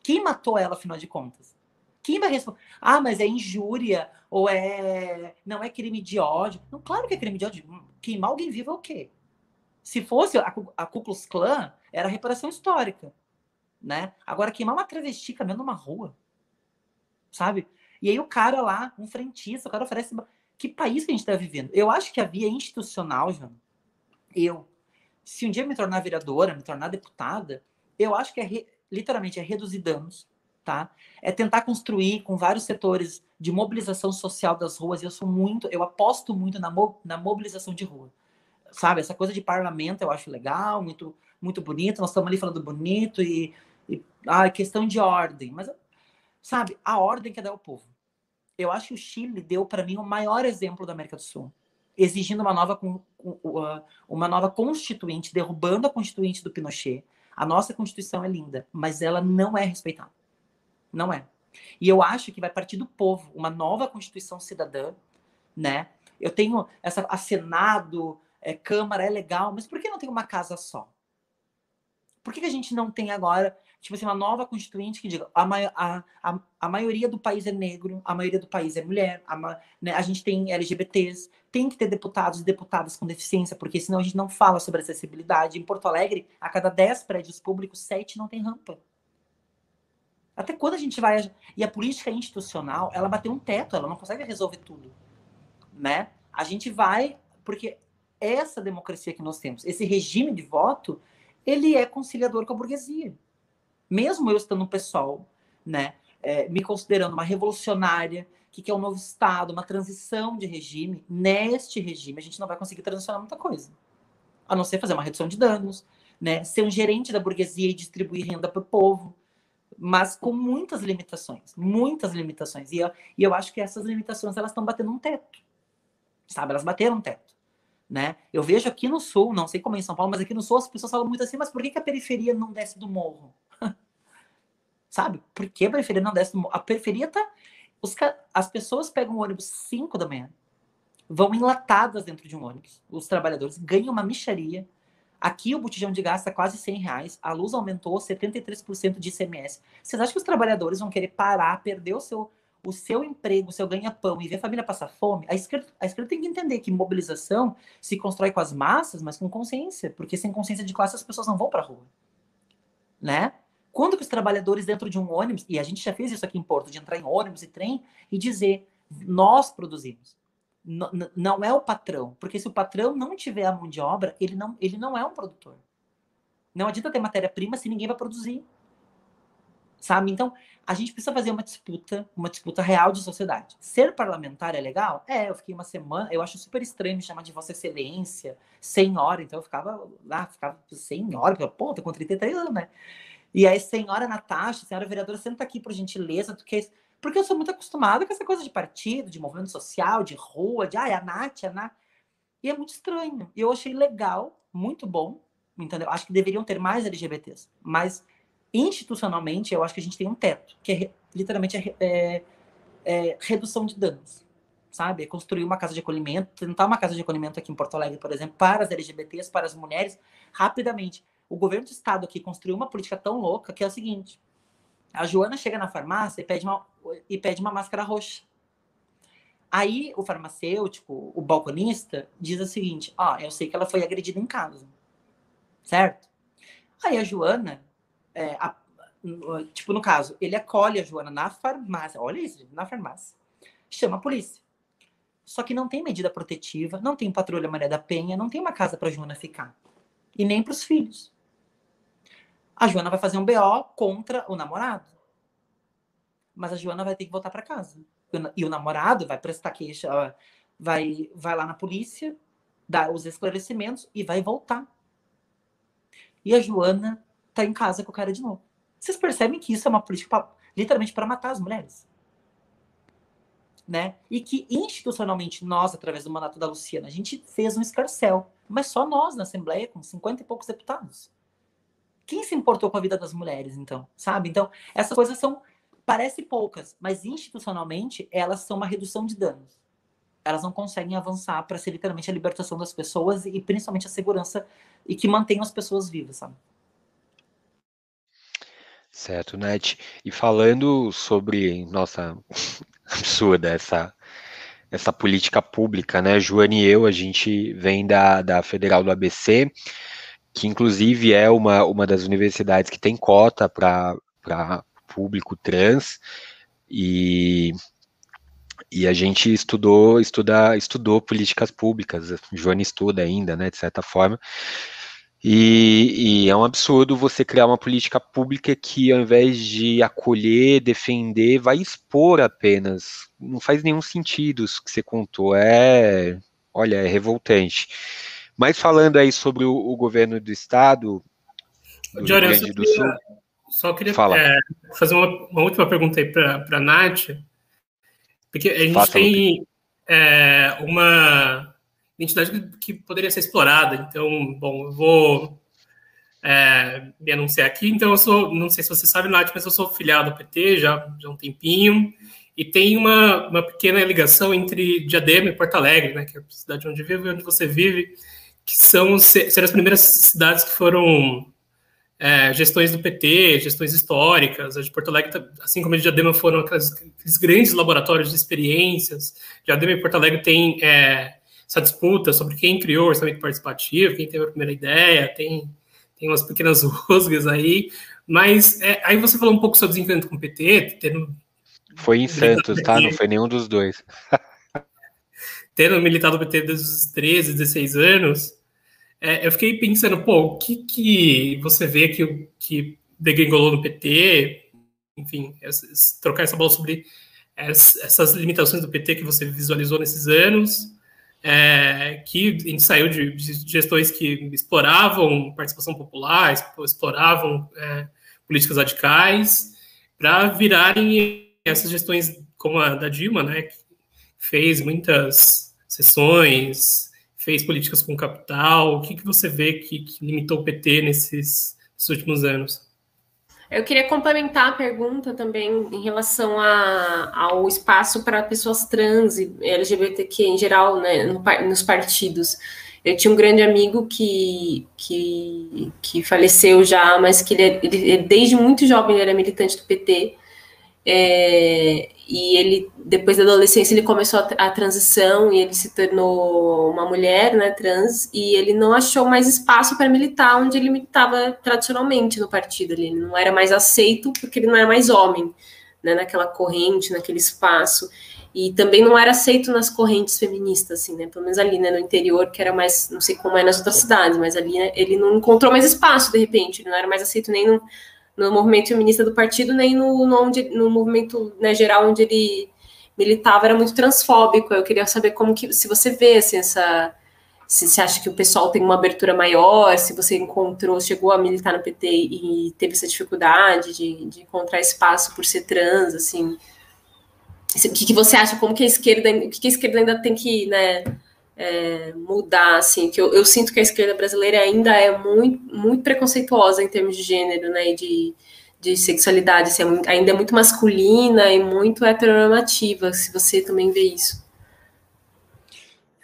Quem matou ela, afinal de contas? Quem vai responder? Ah, mas é injúria, ou é. Não é crime de ódio. Não, claro que é crime de ódio. Queimar alguém vivo é o quê? Se fosse a, a Ku Klux Klan, era reparação histórica. Né? Agora, queimar uma travesti caminhando numa rua, sabe? E aí o cara lá, um frentista, o cara oferece. Que país que a gente está vivendo? Eu acho que a via institucional, João, eu, se um dia me tornar vereadora, me tornar deputada, eu acho que é re... literalmente é reduzir danos, tá? É tentar construir com vários setores de mobilização social das ruas. Eu sou muito, eu aposto muito na, mo, na mobilização de rua. Sabe, essa coisa de parlamento eu acho legal, muito muito bonito. Nós estamos ali falando bonito e, e ah, questão de ordem, mas sabe, a ordem que é dar ao povo. Eu acho que o Chile deu para mim o maior exemplo da América do Sul, exigindo uma nova uma nova constituinte, derrubando a constituinte do Pinochet. A nossa constituição é linda, mas ela não é respeitada. Não é. E eu acho que vai partir do povo, uma nova Constituição cidadã, né? Eu tenho essa a Senado, é, Câmara é legal, mas por que não tem uma casa só? Por que, que a gente não tem agora, tipo assim, uma nova constituinte que diga a, a, a, a maioria do país é negro, a maioria do país é mulher, a, né, a gente tem LGBTs, tem que ter deputados e deputadas com deficiência, porque senão a gente não fala sobre acessibilidade. Em Porto Alegre, a cada 10 prédios públicos, 7 não tem rampa. Até quando a gente vai. E a política institucional, ela bateu um teto, ela não consegue resolver tudo. Né? A gente vai. Porque essa democracia que nós temos, esse regime de voto, ele é conciliador com a burguesia. Mesmo eu estando no pessoal, né, é, me considerando uma revolucionária, que quer um novo Estado, uma transição de regime, neste regime a gente não vai conseguir transicionar muita coisa. A não ser fazer uma redução de danos, né, ser um gerente da burguesia e distribuir renda para o povo mas com muitas limitações, muitas limitações. E eu, e eu acho que essas limitações elas estão batendo um teto, sabe? Elas bateram um teto, né? Eu vejo aqui no sul, não sei como é em São Paulo, mas aqui no sul as pessoas falam muito assim, mas por que, que a periferia não desce do morro? sabe? Por que a periferia não desce do morro? A periferia tá... Os, as pessoas pegam o ônibus 5 da manhã, vão enlatadas dentro de um ônibus, os trabalhadores ganham uma micharia, Aqui o botijão de gás está quase 100 reais, a luz aumentou 73% de ICMS. Vocês acham que os trabalhadores vão querer parar, perder o seu, o seu emprego, o seu ganha-pão e ver a família passar fome? A esquerda, a esquerda tem que entender que mobilização se constrói com as massas, mas com consciência, porque sem consciência de classe as pessoas não vão para a rua. Né? Quando que os trabalhadores dentro de um ônibus, e a gente já fez isso aqui em Porto, de entrar em ônibus e trem e dizer, nós produzimos não é o patrão, porque se o patrão não tiver a mão de obra, ele não, ele não é um produtor. Não adianta ter matéria-prima se ninguém vai produzir. Sabe? Então, a gente precisa fazer uma disputa, uma disputa real de sociedade. Ser parlamentar é legal? É, eu fiquei uma semana, eu acho super estranho me chamar de Vossa Excelência, senhora, então eu ficava lá, ficava senhora, porque, pô, tô com 33 anos, né? E aí, senhora Natasha, senhora vereadora, senta aqui por gentileza, tu quer Porque eu sou muito acostumada com essa coisa de partido, de movimento social, de rua, de ai, a Nath, a Nath. E é muito estranho. E eu achei legal, muito bom, entendeu? Acho que deveriam ter mais LGBTs. Mas institucionalmente, eu acho que a gente tem um teto, que é literalmente é, é, é redução de danos sabe? É construir uma casa de acolhimento, tentar uma casa de acolhimento aqui em Porto Alegre, por exemplo, para as LGBTs, para as mulheres, rapidamente. O governo do estado aqui construiu uma política tão louca que é o seguinte: a Joana chega na farmácia e pede uma, e pede uma máscara roxa. Aí o farmacêutico, o balconista, diz o seguinte: Ó, oh, eu sei que ela foi agredida em casa. Certo? Aí a Joana, é, a, tipo, no caso, ele acolhe a Joana na farmácia. Olha isso, na farmácia. Chama a polícia. Só que não tem medida protetiva, não tem patrulha Maria da Penha, não tem uma casa para Joana ficar. E nem para os filhos. A Joana vai fazer um BO contra o namorado. Mas a Joana vai ter que voltar para casa. E o namorado vai prestar queixa, vai, vai lá na polícia, dar os esclarecimentos e vai voltar. E a Joana tá em casa com o cara de novo. Vocês percebem que isso é uma política pra, literalmente para matar as mulheres? né? E que institucionalmente nós, através do mandato da Luciana, a gente fez um escarcel, mas só nós na Assembleia, com 50 e poucos deputados. Quem se importou com a vida das mulheres, então? Sabe? Então, essas coisas são, parece poucas, mas institucionalmente elas são uma redução de danos. Elas não conseguem avançar para ser literalmente a libertação das pessoas e principalmente a segurança e que mantenham as pessoas vivas, sabe? Certo, Nath. E falando sobre nossa absurda essa, essa política pública, né? Joane e eu, a gente vem da, da Federal do ABC, que inclusive é uma, uma das universidades que tem cota para público trans, e, e a gente estudou, estuda, estudou políticas públicas, Joane estuda ainda, né, de certa forma, e, e, é um absurdo você criar uma política pública que, ao invés de acolher, defender, vai expor apenas. Não faz nenhum sentido isso que você contou. É, olha, é revoltante. Mas falando aí sobre o, o governo do estado, do Rio Grande do Sul. Só queria é, fazer uma, uma, última pergunta aí para a Nath, porque a gente Faça tem é, uma identidade que, que, poderia ser explorada. Então, bom, eu vou é, me anunciar aqui. Então, eu sou, não sei se você sabe, Nath, mas eu sou filiado ao PT já, já há um tempinho. E tem uma, uma pequena ligação entre Diadema e Porto Alegre, né, que é a cidade onde vivo e onde você vive, que são ser as primeiras cidades que foram é, gestões do PT, gestões históricas. A de Porto Alegre, tá, assim como a de Diadema, foram aqueles grandes laboratórios de experiências. Diadema e Porto Alegre têm é, essa disputa sobre quem criou o orçamento participativo, quem teve a primeira ideia, tem, tem umas pequenas rusgas aí, mas é, aí você falou um pouco sobre desenvolvimento com o PT, tendo... Foi em Santos, tá? Não foi nenhum dos dois. tendo militado no PT desde os 13, 16 anos, é, eu fiquei pensando, pô, o que, que você vê que, que degringolou no PT, enfim, trocar essa bola sobre essas limitações do PT que você visualizou nesses anos, é, que a gente saiu de, de, gestões que exploravam participação popular, exploravam é, políticas radicais, para virarem essas gestões como a da Dilma, né, que fez muitas sessões, fez políticas com capital. O que, que você vê que, que limitou o PT nesses, nesses últimos anos? Eu queria complementar a pergunta também em relação a, ao espaço para pessoas trans e LGBTQ em geral, né, no, nos partidos. Eu tinha um grande amigo que, que, que faleceu já, mas que ele, ele, desde muito jovem ele era militante do PT. É, e ele, depois da adolescência, ele começou a, a, transição e ele se tornou uma mulher, né, trans, e ele não achou mais espaço para militar onde ele militava tradicionalmente no partido. Ele não era mais aceito porque ele não era mais homem, né, naquela corrente, naquele espaço. E também não era aceito nas correntes feministas, assim, né, pelo menos ali, né, no interior, que era mais, não sei como é nas outras cidades, mas ali né, ele não encontrou mais espaço, de repente, ele não era mais aceito nem no no movimento feminista do partido, nem no, no, onde, no movimento né, geral onde ele militava, era muito transfóbico. Eu queria saber como que, se você vê assim, essa. Se você acha que o pessoal tem uma abertura maior, se você encontrou, chegou a militar no PT e teve essa dificuldade de, de encontrar espaço por ser trans, assim. o que, que você acha, como que a esquerda, que, que a esquerda ainda tem que, né, é, mudar, assim, que eu, eu, sinto que a esquerda brasileira ainda é muito, muito preconceituosa em termos de gênero, né, e de, de sexualidade, assim, é, ainda é muito masculina e muito heteronormativa, se você também vê isso.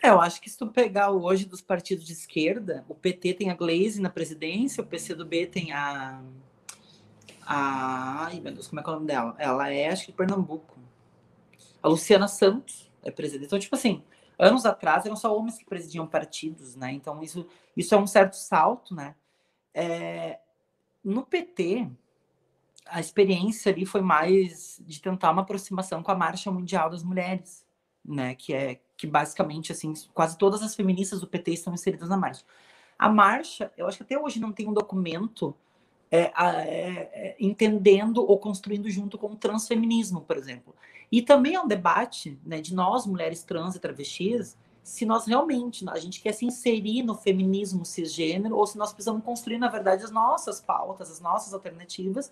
É, eu acho que se tu pegar hoje dos partidos de esquerda, o PT tem a Glaze na presidência, o PCdoB tem a... a ai, meu Deus, como é que é o nome dela? Ela é, acho que de Pernambuco. A Luciana Santos é presidente. Então, tipo assim, anos atrás eram só homens que presidiam partidos, né? Então isso, isso é um certo salto, né? É, no PT, a experiência ali foi mais de tentar uma aproximação com a Marcha Mundial das Mulheres, né? Que é que basicamente assim quase todas as feministas do PT estão inseridas na marcha. A marcha, eu acho que até hoje não tem um documento é, é, é, entendendo ou construindo junto com o transfeminismo, por exemplo. E também é um debate né, de nós, mulheres trans e travestis, se nós realmente a gente quer se inserir no feminismo cisgênero ou se nós precisamos construir, na verdade, as nossas pautas, as nossas alternativas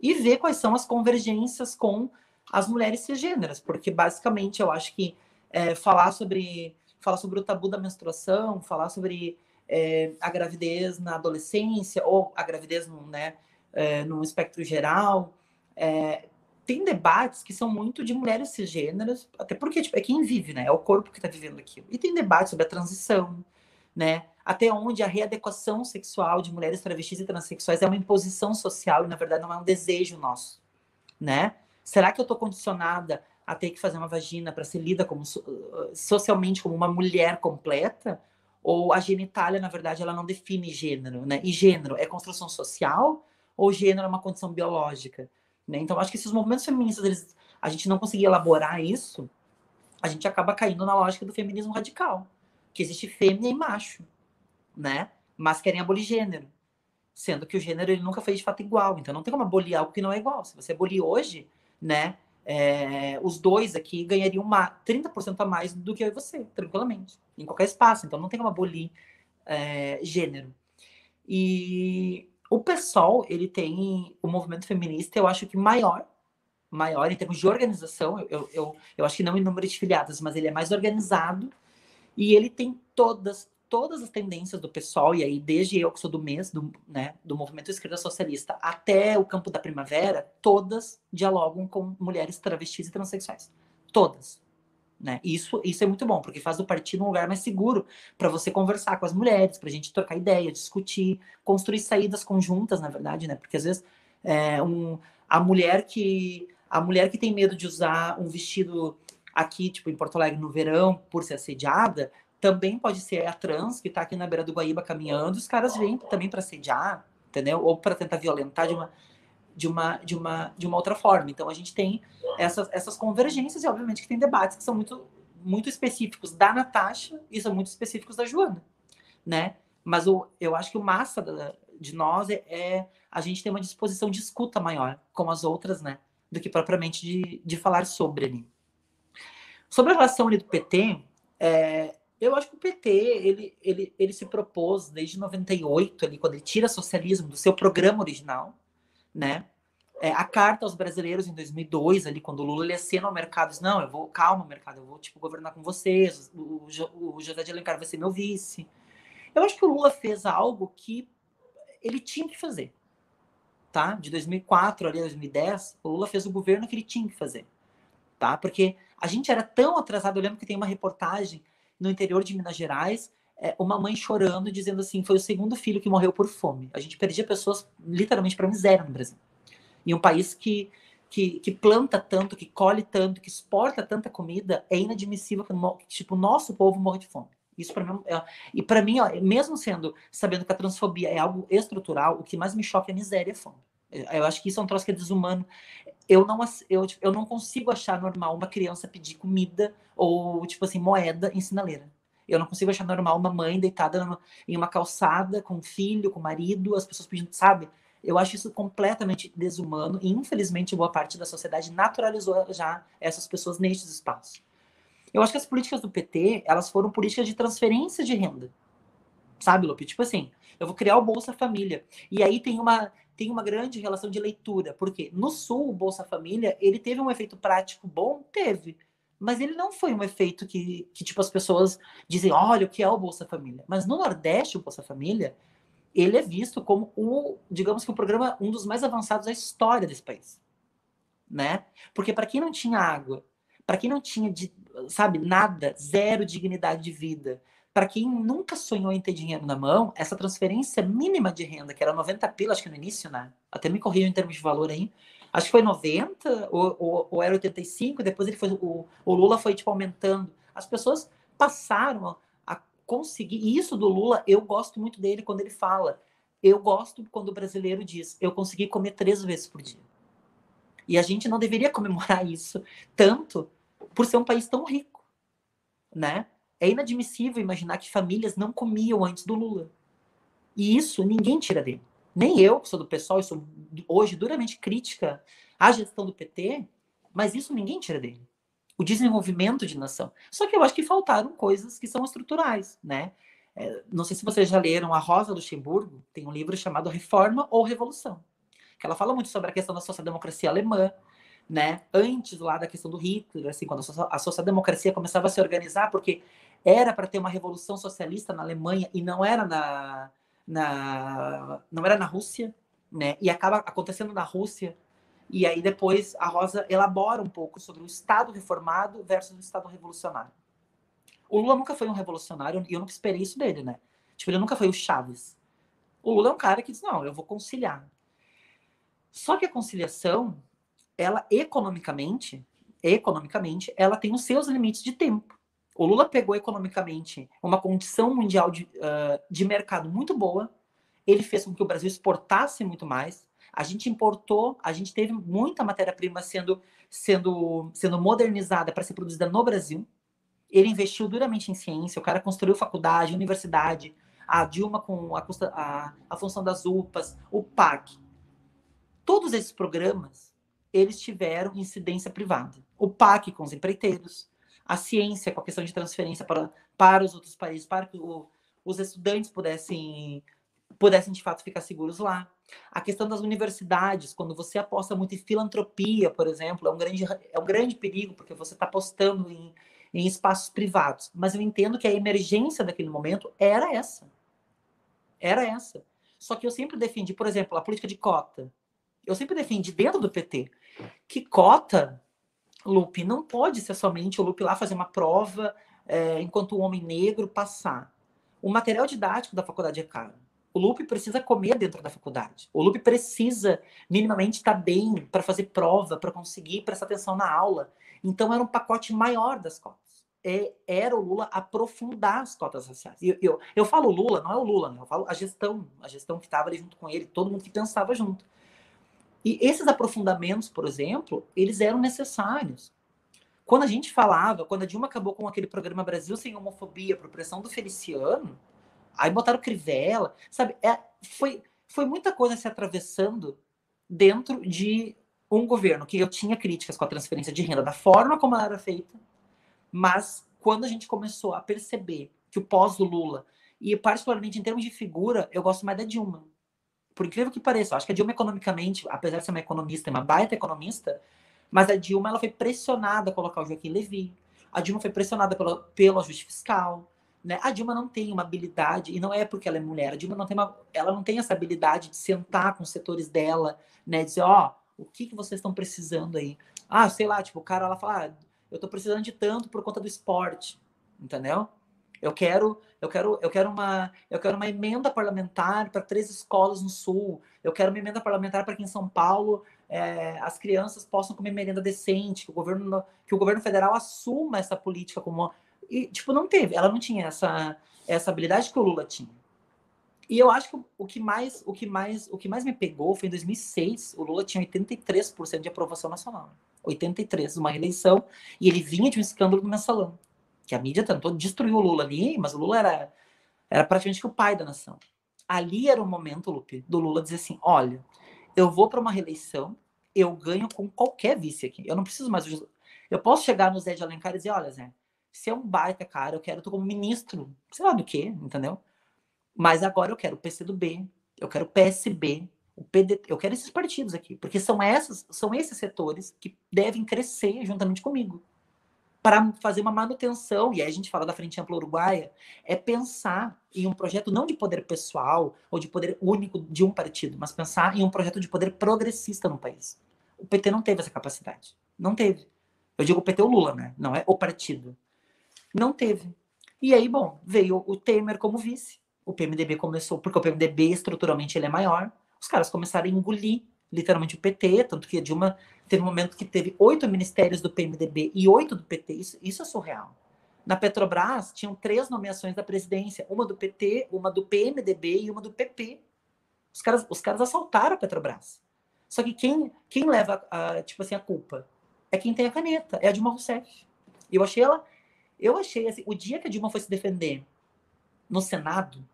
e ver quais são as convergências com as mulheres cisgêneras, porque basicamente eu acho que é, falar sobre falar sobre o tabu da menstruação, falar sobre é, a gravidez na adolescência ou a gravidez no, né, é, no espectro geral, é, tem debates que são muito de mulheres cisgêneras, até porque tipo, é quem vive, né? É o corpo que está vivendo aquilo. E tem debates sobre a transição, né? Até onde a readequação sexual de mulheres travestis e transexuais é uma imposição social e, na verdade, não é um desejo nosso, né? Será que eu estou condicionada a ter que fazer uma vagina para ser lida como socialmente como uma mulher completa? Ou a genitália, na verdade, ela não define gênero, né? E gênero é construção social ou gênero é uma condição biológica? Né? Então, acho que se os movimentos feministas eles, a gente não conseguir elaborar isso, a gente acaba caindo na lógica do feminismo radical, que existe fêmea e macho, né? Mas querem abolir gênero, sendo que o gênero ele nunca foi de fato igual. Então, não tem como abolir algo que não é igual. Se você abolir hoje, né? É, os dois aqui ganhariam uma, 30% a mais do que eu e você, tranquilamente, em qualquer espaço. Então, não tem como abolir é, gênero. E o PSOL, ele tem o movimento feminista, eu acho que maior, maior em termos de organização, eu, eu, eu acho que não em número de filiadas, mas ele é mais organizado, e ele tem todas, todas as tendências do PSOL, e aí desde eu que sou do mês, do, né, do movimento esquerda socialista, até o campo da primavera, todas dialogam com mulheres travestis e transexuais. Todas. Né? Isso, isso é muito bom, porque faz o partido um lugar mais seguro para você conversar com as mulheres, para a gente trocar ideia, discutir, construir saídas conjuntas, na verdade, né? Porque às vezes é, um, a mulher que a mulher que tem medo de usar um vestido aqui, tipo em Porto Alegre no verão, por ser assediada, também pode ser a trans que está aqui na beira do Guaíba caminhando, os caras vêm também para assediar, entendeu? Ou para tentar violentar de uma de uma, de uma, de uma outra forma. Então a gente tem essas, essas convergências e obviamente que tem debates que são muito, muito específicos da Natasha e são muito específicos da Joana, né? Mas o, eu acho que o massa da, de nós é, é, a gente ter uma disposição de escuta maior, como as outras, né? Do que propriamente de, de falar sobre ali. Sobre a relação ali do PT, é, eu acho que o PT, ele, ele, ele se propôs desde 98, ali, quando ele tira socialismo do seu programa original, né? É, a carta aos brasileiros em 2002, ali, quando o Lula ele acena ao mercado, diz, não, eu vou, calma, mercado, eu vou, tipo, governar com vocês, o, o, o José de Alencar vai ser meu vice. Eu acho que o Lula fez algo que ele tinha que fazer, tá? De 2004 ali a 2010, o Lula fez o governo que ele tinha que fazer, tá? Porque a gente era tão atrasado, eu lembro que tem uma reportagem no interior de Minas Gerais, é, uma mãe chorando, dizendo assim: foi o segundo filho que morreu por fome. A gente perdia pessoas literalmente para miséria no Brasil. E um país que, que, que, planta tanto, que colhe tanto, que exporta tanta comida, é inadmissível que tipo, o nosso povo morra de fome. Isso para mim, é, e para mim, ó, mesmo sendo sabendo que a transfobia é algo estrutural, o que mais me choca é a miséria e a fome. Eu acho que isso é um troço que é desumano. Eu não, eu, eu não consigo achar normal uma criança pedir comida ou, tipo assim, moeda em sinaleira. Eu não consigo achar normal uma mãe deitada numa, em uma calçada com um filho, com um marido, as pessoas pedindo, sabe? Eu acho isso completamente desumano e, infelizmente, boa parte da sociedade naturalizou já essas pessoas nestes espaços. Eu acho que as políticas do PT, elas foram políticas de transferência de renda, Sabe, Lupe? Tipo assim, eu vou criar o Bolsa Família. E aí tem uma, tem uma grande relação de leitura, porque no Sul, o Bolsa Família, ele teve um efeito prático bom? Teve. Mas ele não foi um efeito que, que tipo, as pessoas dizem, olha, o que é o Bolsa Família? Mas no Nordeste, o Bolsa Família, ele é visto como o, digamos que o programa, um dos mais avançados da história desse país. Né? Porque para quem não tinha água, para quem não tinha, sabe, nada, zero dignidade de vida, para quem nunca sonhou em ter dinheiro na mão, essa transferência mínima de renda, que era 90 pila, acho que no início, né? Até me corriam em termos de valor aí. Acho que foi 90 ou, ou, ou era 85, depois ele foi, o, o Lula foi tipo aumentando. As pessoas passaram a conseguir. E isso do Lula, eu gosto muito dele quando ele fala. Eu gosto quando o brasileiro diz: eu consegui comer três vezes por dia. E a gente não deveria comemorar isso tanto por ser um país tão rico, né? É inadmissível imaginar que famílias não comiam antes do Lula. E isso ninguém tira dele. Nem eu, que sou do pessoal e sou hoje duramente crítica à gestão do PT, mas isso ninguém tira dele. O desenvolvimento de nação. Só que eu acho que faltaram coisas que são estruturais, né? É, não sei se vocês já leram a Rosa Luxemburgo, tem um livro chamado Reforma ou Revolução, que ela fala muito sobre a questão da social-democracia alemã, né? Antes lá da questão do Hitler, assim, quando a social-democracia começava a se organizar, porque era para ter uma revolução socialista na Alemanha e não era na, na não era na Rússia, né? E acaba acontecendo na Rússia. E aí depois a Rosa elabora um pouco sobre o Estado reformado versus o Estado revolucionário. O Lula nunca foi um revolucionário e eu nunca esperei isso dele, né? Tipo, ele nunca foi o Chaves. O Lula é um cara que diz: não, eu vou conciliar. Só que a conciliação, ela economicamente, economicamente, ela tem os seus limites de tempo. O Lula pegou economicamente uma condição mundial de, uh, de mercado muito boa, ele fez com que o Brasil exportasse muito mais, a gente importou, a gente teve muita matéria-prima sendo, sendo, sendo modernizada para ser produzida no Brasil. Ele investiu duramente em ciência, o cara construiu faculdade, universidade, a Dilma com a, a, a função das UPAs, o PAC. Todos esses programas, eles tiveram incidência privada. O PAC com os empreiteiros, a ciência com a questão de transferência para, para os outros países, para que o, os estudantes pudessem, pudessem de fato ficar seguros lá. A questão das universidades, quando você aposta muito em filantropia, por exemplo, é um grande, é um grande perigo, porque você está apostando em, em espaços privados. Mas eu entendo que a emergência daquele momento era essa. Era essa. Só que eu sempre defendi, por exemplo, a política de cota. Eu sempre defendi dentro do PT que cota Lupe, não pode ser somente o Lupe lá fazer uma prova é, enquanto o homem negro passar. O material didático da faculdade é caro. O Lupe precisa comer dentro da faculdade. O Lupe precisa minimamente estar bem para fazer prova, para conseguir prestar atenção na aula. Então era um pacote maior das cotas. É, era o Lula aprofundar as cotas raciais. Eu, eu, eu falo Lula, não é o Lula, né? eu falo a gestão, a gestão que estava ali junto com ele, todo mundo que pensava junto. E esses aprofundamentos, por exemplo, eles eram necessários. Quando a gente falava, quando a Dilma acabou com aquele programa Brasil Sem Homofobia, por pressão do Feliciano, aí botaram Crivella, sabe? É, foi, foi muita coisa se atravessando dentro de um governo que eu tinha críticas com a transferência de renda, da forma como ela era feita, mas quando a gente começou a perceber que o pós do Lula, e particularmente em termos de figura, eu gosto mais da Dilma por incrível que pareça, acho que a Dilma economicamente, apesar de ser uma economista, uma baita economista, mas a Dilma ela foi pressionada a colocar o Joaquim Levy. A Dilma foi pressionada pelo, pelo ajuste fiscal. Né? A Dilma não tem uma habilidade, e não é porque ela é mulher, a Dilma não tem, uma, ela não tem essa habilidade de sentar com os setores dela, né? Dizer, ó, oh, o que, que vocês estão precisando aí? Ah, sei lá, tipo, o cara lá fala, ah, eu tô precisando de tanto por conta do esporte, entendeu? Eu quero, eu quero, eu quero uma, eu quero uma emenda parlamentar para três escolas no sul. Eu quero uma emenda parlamentar para que em São Paulo é, as crianças possam comer merenda decente, que o governo, que o governo federal assuma essa política como e tipo não teve, ela não tinha essa essa habilidade que o Lula tinha. E eu acho que o que mais, o que mais, o que mais me pegou foi em 2006, o Lula tinha 83% de aprovação nacional. 83 uma reeleição, e ele vinha de um escândalo do mensalão que a mídia tentou destruir o Lula ali, mas o Lula era, era praticamente o pai da nação. Ali era o momento, Lupe, do Lula dizer assim: olha, eu vou para uma reeleição, eu ganho com qualquer vice aqui. Eu não preciso mais. Eu posso chegar no Zé de Alencar e dizer: olha, Zé, você é um baita cara, eu quero tu como ministro, sei lá do que, entendeu? Mas agora eu quero o PCdoB, eu quero o PSB, o PDT, eu quero esses partidos aqui, porque são essas, são esses setores que devem crescer juntamente comigo para fazer uma manutenção, e aí a gente fala da Frente Ampla Uruguaia, é pensar em um projeto não de poder pessoal ou de poder único de um partido, mas pensar em um projeto de poder progressista no país. O PT não teve essa capacidade. Não teve. Eu digo o PT o Lula, né? Não é o partido. Não teve. E aí, bom, veio o Temer como vice. O PMDB começou, porque o PMDB estruturalmente ele é maior. Os caras começaram a engolir literalmente o PT, tanto que a Dilma teve um momento que teve oito ministérios do PMDB e oito do PT. Isso, isso é surreal. Na Petrobras, tinham três nomeações da presidência: uma do PT, uma do PMDB e uma do PP. Os caras, os caras assaltaram a Petrobras. Só que quem, quem leva a, tipo assim, a culpa é quem tem a caneta, é a Dilma Rousseff. Eu achei ela. Eu achei assim, o dia que a Dilma foi se defender no Senado,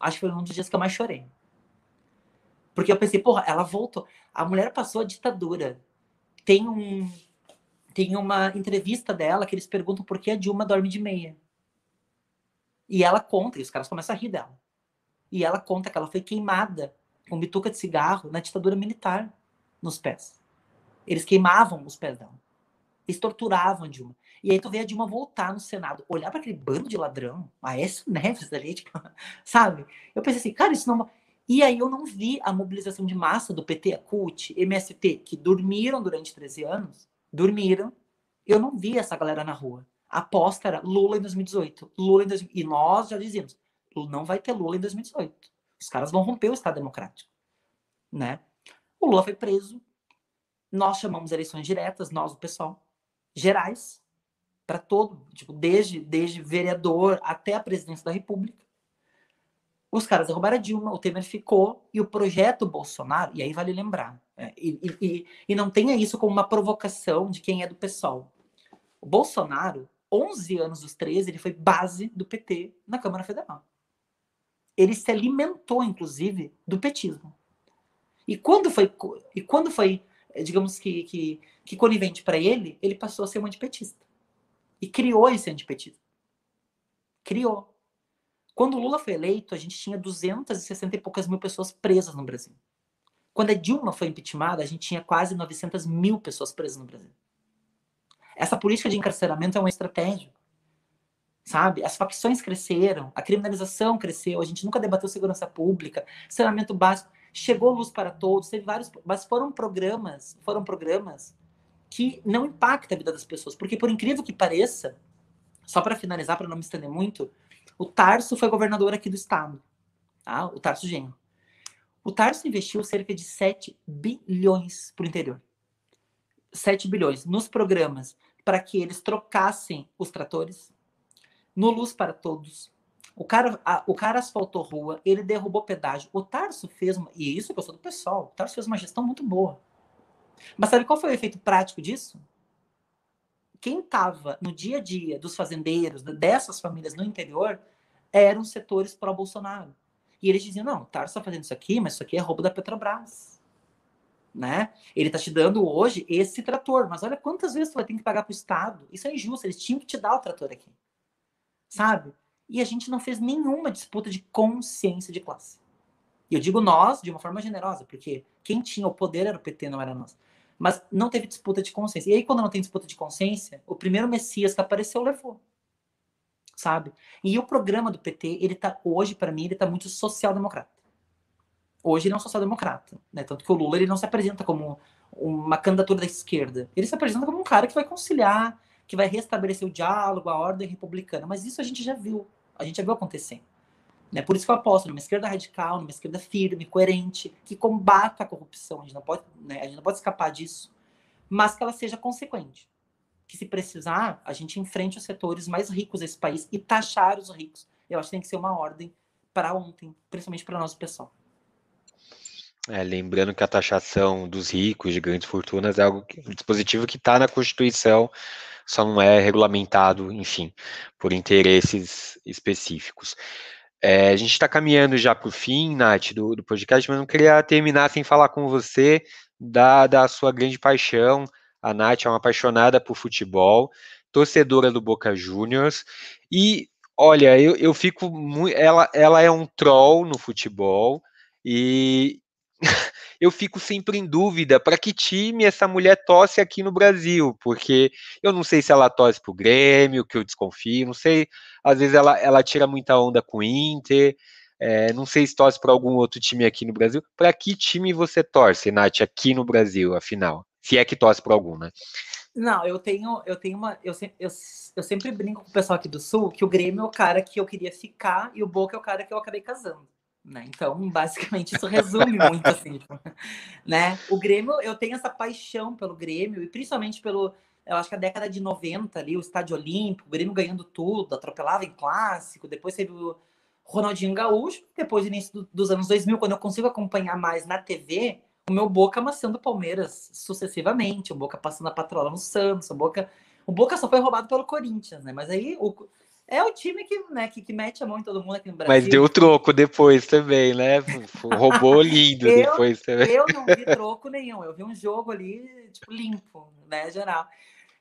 acho que foi um dos dias que eu mais chorei. Porque eu pensei, porra, ela voltou. A mulher passou a ditadura. Tem um tem uma entrevista dela que eles perguntam por que a Dilma dorme de meia. E ela conta, e os caras começam a rir dela. E ela conta que ela foi queimada com bituca de cigarro na ditadura militar nos pés. Eles queimavam os pés dela. Eles torturavam a Dilma. E aí tu vê a Dilma voltar no Senado, olhar para aquele bando de ladrão, Aécio Neves ali, tipo, sabe? Eu pensei assim, cara, isso não. E aí eu não vi a mobilização de massa do PT, a CUT, MST, que dormiram durante 13 anos, dormiram. Eu não vi essa galera na rua. A aposta era Lula em 2018. Lula em 2018. E nós já dizíamos, não vai ter Lula em 2018. Os caras vão romper o Estado Democrático. Né? O Lula foi preso. Nós chamamos eleições diretas, nós, o pessoal, gerais, para todo, tipo, desde, desde vereador até a presidência da República. Os caras derrubaram a Dilma, o Temer ficou, e o projeto Bolsonaro, e aí vale lembrar, é, e, e, e não tenha isso como uma provocação de quem é do PSOL. O Bolsonaro, 11 anos dos 13, ele foi base do PT na Câmara Federal. Ele se alimentou, inclusive, do petismo. E quando foi, e quando foi digamos que, que, que conivente para ele, ele passou a ser um antipetista. E criou esse antipetismo. Criou. Quando o Lula foi eleito, a gente tinha 260 e poucas mil pessoas presas no Brasil. Quando a Dilma foi impeachmentada, a gente tinha quase 900 mil pessoas presas no Brasil. Essa política de encarceramento é uma estratégia. Sabe? As facções cresceram, a criminalização cresceu, a gente nunca debateu segurança pública, saneamento básico. Chegou luz para todos, teve vários, mas foram programas, foram programas que não impactam a vida das pessoas, porque por incrível que pareça, só para finalizar, para não me estender muito, o Tarso foi governador aqui do estado, tá? o Tarso Genro. O Tarso investiu cerca de 7 bilhões para o interior. 7 bilhões nos programas para que eles trocassem os tratores, no Luz para Todos. O cara, a, o cara asfaltou rua, ele derrubou pedágio. O Tarso fez, uma, e isso que eu sou do pessoal, o Tarso fez uma gestão muito boa. Mas sabe qual foi o efeito prático disso? Quem estava no dia a dia dos fazendeiros, dessas famílias no interior, eram setores pró-Bolsonaro. E eles diziam: não, o Tarso está fazendo isso aqui, mas isso aqui é roubo da Petrobras. Né? Ele está te dando hoje esse trator, mas olha quantas vezes tu vai ter que pagar para o Estado. Isso é injusto, eles tinham que te dar o trator aqui. Sabe? E a gente não fez nenhuma disputa de consciência de classe. E eu digo nós de uma forma generosa, porque quem tinha o poder era o PT, não era nós. Mas não teve disputa de consciência. E aí, quando não tem disputa de consciência, o primeiro Messias que apareceu levou. Sabe? E o programa do PT, ele tá, hoje, para mim, ele tá muito social-democrata. Hoje ele é um social-democrata. Né? Tanto que o Lula ele não se apresenta como uma candidatura da esquerda. Ele se apresenta como um cara que vai conciliar, que vai restabelecer o diálogo, a ordem republicana. Mas isso a gente já viu. A gente já viu acontecendo. Né? Por isso que eu aposto numa esquerda radical, numa esquerda firme, coerente, que combata a corrupção. A gente não pode, né? a gente não pode escapar disso, mas que ela seja consequente. Que se precisar, a gente enfrente os setores mais ricos desse país e taxar os ricos. Eu acho que tem que ser uma ordem para ontem, principalmente para nosso pessoal. É, lembrando que a taxação dos ricos de grandes fortunas é algo que, um dispositivo que está na Constituição, só não é regulamentado, enfim, por interesses específicos. É, a gente está caminhando já para o fim, Nath, do, do, podcast, mas não queria terminar sem falar com você da, da sua grande paixão. A Nath é uma apaixonada por futebol, torcedora do Boca Juniors, e Olha, eu, eu fico muito. Ela, ela é um troll no futebol e eu fico sempre em dúvida para que time essa mulher torce aqui no Brasil, porque eu não sei se ela torce para o Grêmio, que eu desconfio, não sei. Às vezes ela, ela tira muita onda com o Inter. É, não sei se torce para algum outro time aqui no Brasil. Para que time você torce, Nath, aqui no Brasil, afinal? Se é que torce para algum, né? Não, eu tenho, eu tenho uma. Eu, eu, eu sempre brinco com o pessoal aqui do Sul que o Grêmio é o cara que eu queria ficar e o Boca é o cara que eu acabei casando. Né? Então, basicamente, isso resume muito assim. Tipo, né? O Grêmio, eu tenho essa paixão pelo Grêmio, e principalmente pelo. Eu acho que a década de 90 ali, o Estádio Olímpico, o Grêmio ganhando tudo, atropelava em clássico, depois teve o Ronaldinho Gaúcho, depois, início do, dos anos 2000, quando eu consigo acompanhar mais na TV, o meu Boca amassando o Palmeiras sucessivamente, o Boca passando a patrola no Santos, o Boca, o Boca só foi roubado pelo Corinthians, né? Mas aí o, é o time que, né, que, que mete a mão em todo mundo aqui no Brasil. Mas deu troco depois também, né? Roubou lindo eu, depois também. Eu não vi troco nenhum, eu vi um jogo ali, tipo, limpo, né, geral.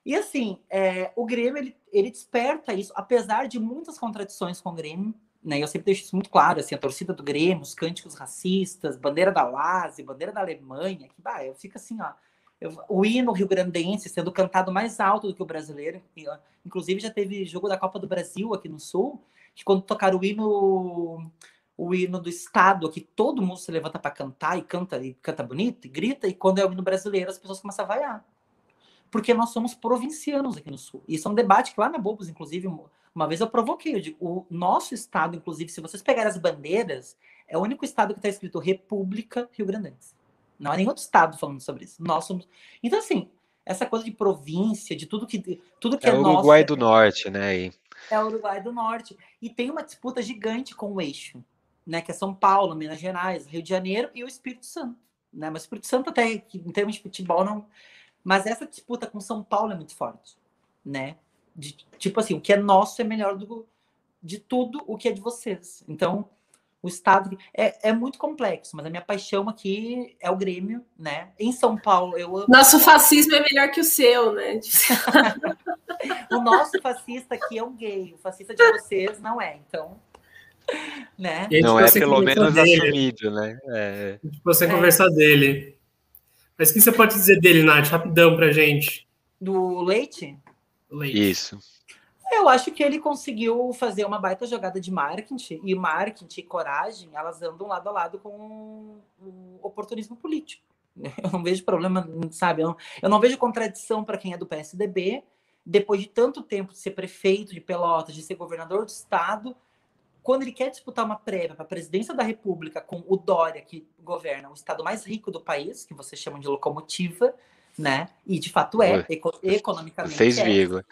E assim, é, o Grêmio, ele, ele desperta isso, apesar de muitas contradições com o Grêmio, né? Eu sempre deixo isso muito claro, assim, a torcida do Grêmio, os cânticos racistas, bandeira da Lazio, bandeira da Alemanha, que bah, eu fico assim, ó, o hino rio-grandense sendo cantado mais alto do que o brasileiro, inclusive já teve jogo da Copa do Brasil aqui no Sul, que quando tocaram o hino o hino do estado aqui, todo mundo se levanta para cantar e canta e canta bonito e grita, e quando é o hino brasileiro as pessoas começam a vaiar. Porque nós somos provincianos aqui no sul. Isso é um debate que lá na Bobos, inclusive, uma vez eu provoquei, eu digo, o nosso estado, inclusive, se vocês pegarem as bandeiras, é o único estado que está escrito República Rio Grandense. Não há nenhum outro estado falando sobre isso. Nós somos. Então, assim, essa coisa de província, de tudo que, tudo que é, é o Uruguai do Norte, né? E... É o Uruguai do Norte. E tem uma disputa gigante com o eixo, né? Que é São Paulo, Minas Gerais, Rio de Janeiro e o Espírito Santo. Né? Mas o Espírito Santo, até em termos de futebol, não. Mas essa disputa com São Paulo é muito forte, né? de, tipo assim, o que é nosso é melhor do, de tudo o que é de vocês. Então, o Estado é, é muito complexo, mas a minha paixão aqui é o Grêmio, né? Em São Paulo, eu amo. Nosso fascismo é melhor que o seu, né? o nosso fascista aqui é um gay, o fascista de vocês não é, então. Né? Não é pelo menos dele. assumido, né? É. Você é. conversar dele. Mas o que você pode dizer dele, Nath? Rapidão pra gente. Do leite? Leite. Isso. Eu acho que ele conseguiu fazer uma baita jogada de marketing, e marketing e coragem, elas andam lado a lado com o oportunismo político. Eu não vejo problema, sabe? Eu não, eu não vejo contradição para quem é do PSDB, depois de tanto tempo de ser prefeito de Pelotas, de ser governador do estado, quando ele quer disputar uma prévia para a presidência da República com o Dória, que governa o estado mais rico do país, que vocês chamam de locomotiva, né? E de fato é, eco economicamente. Seis é. vírgula.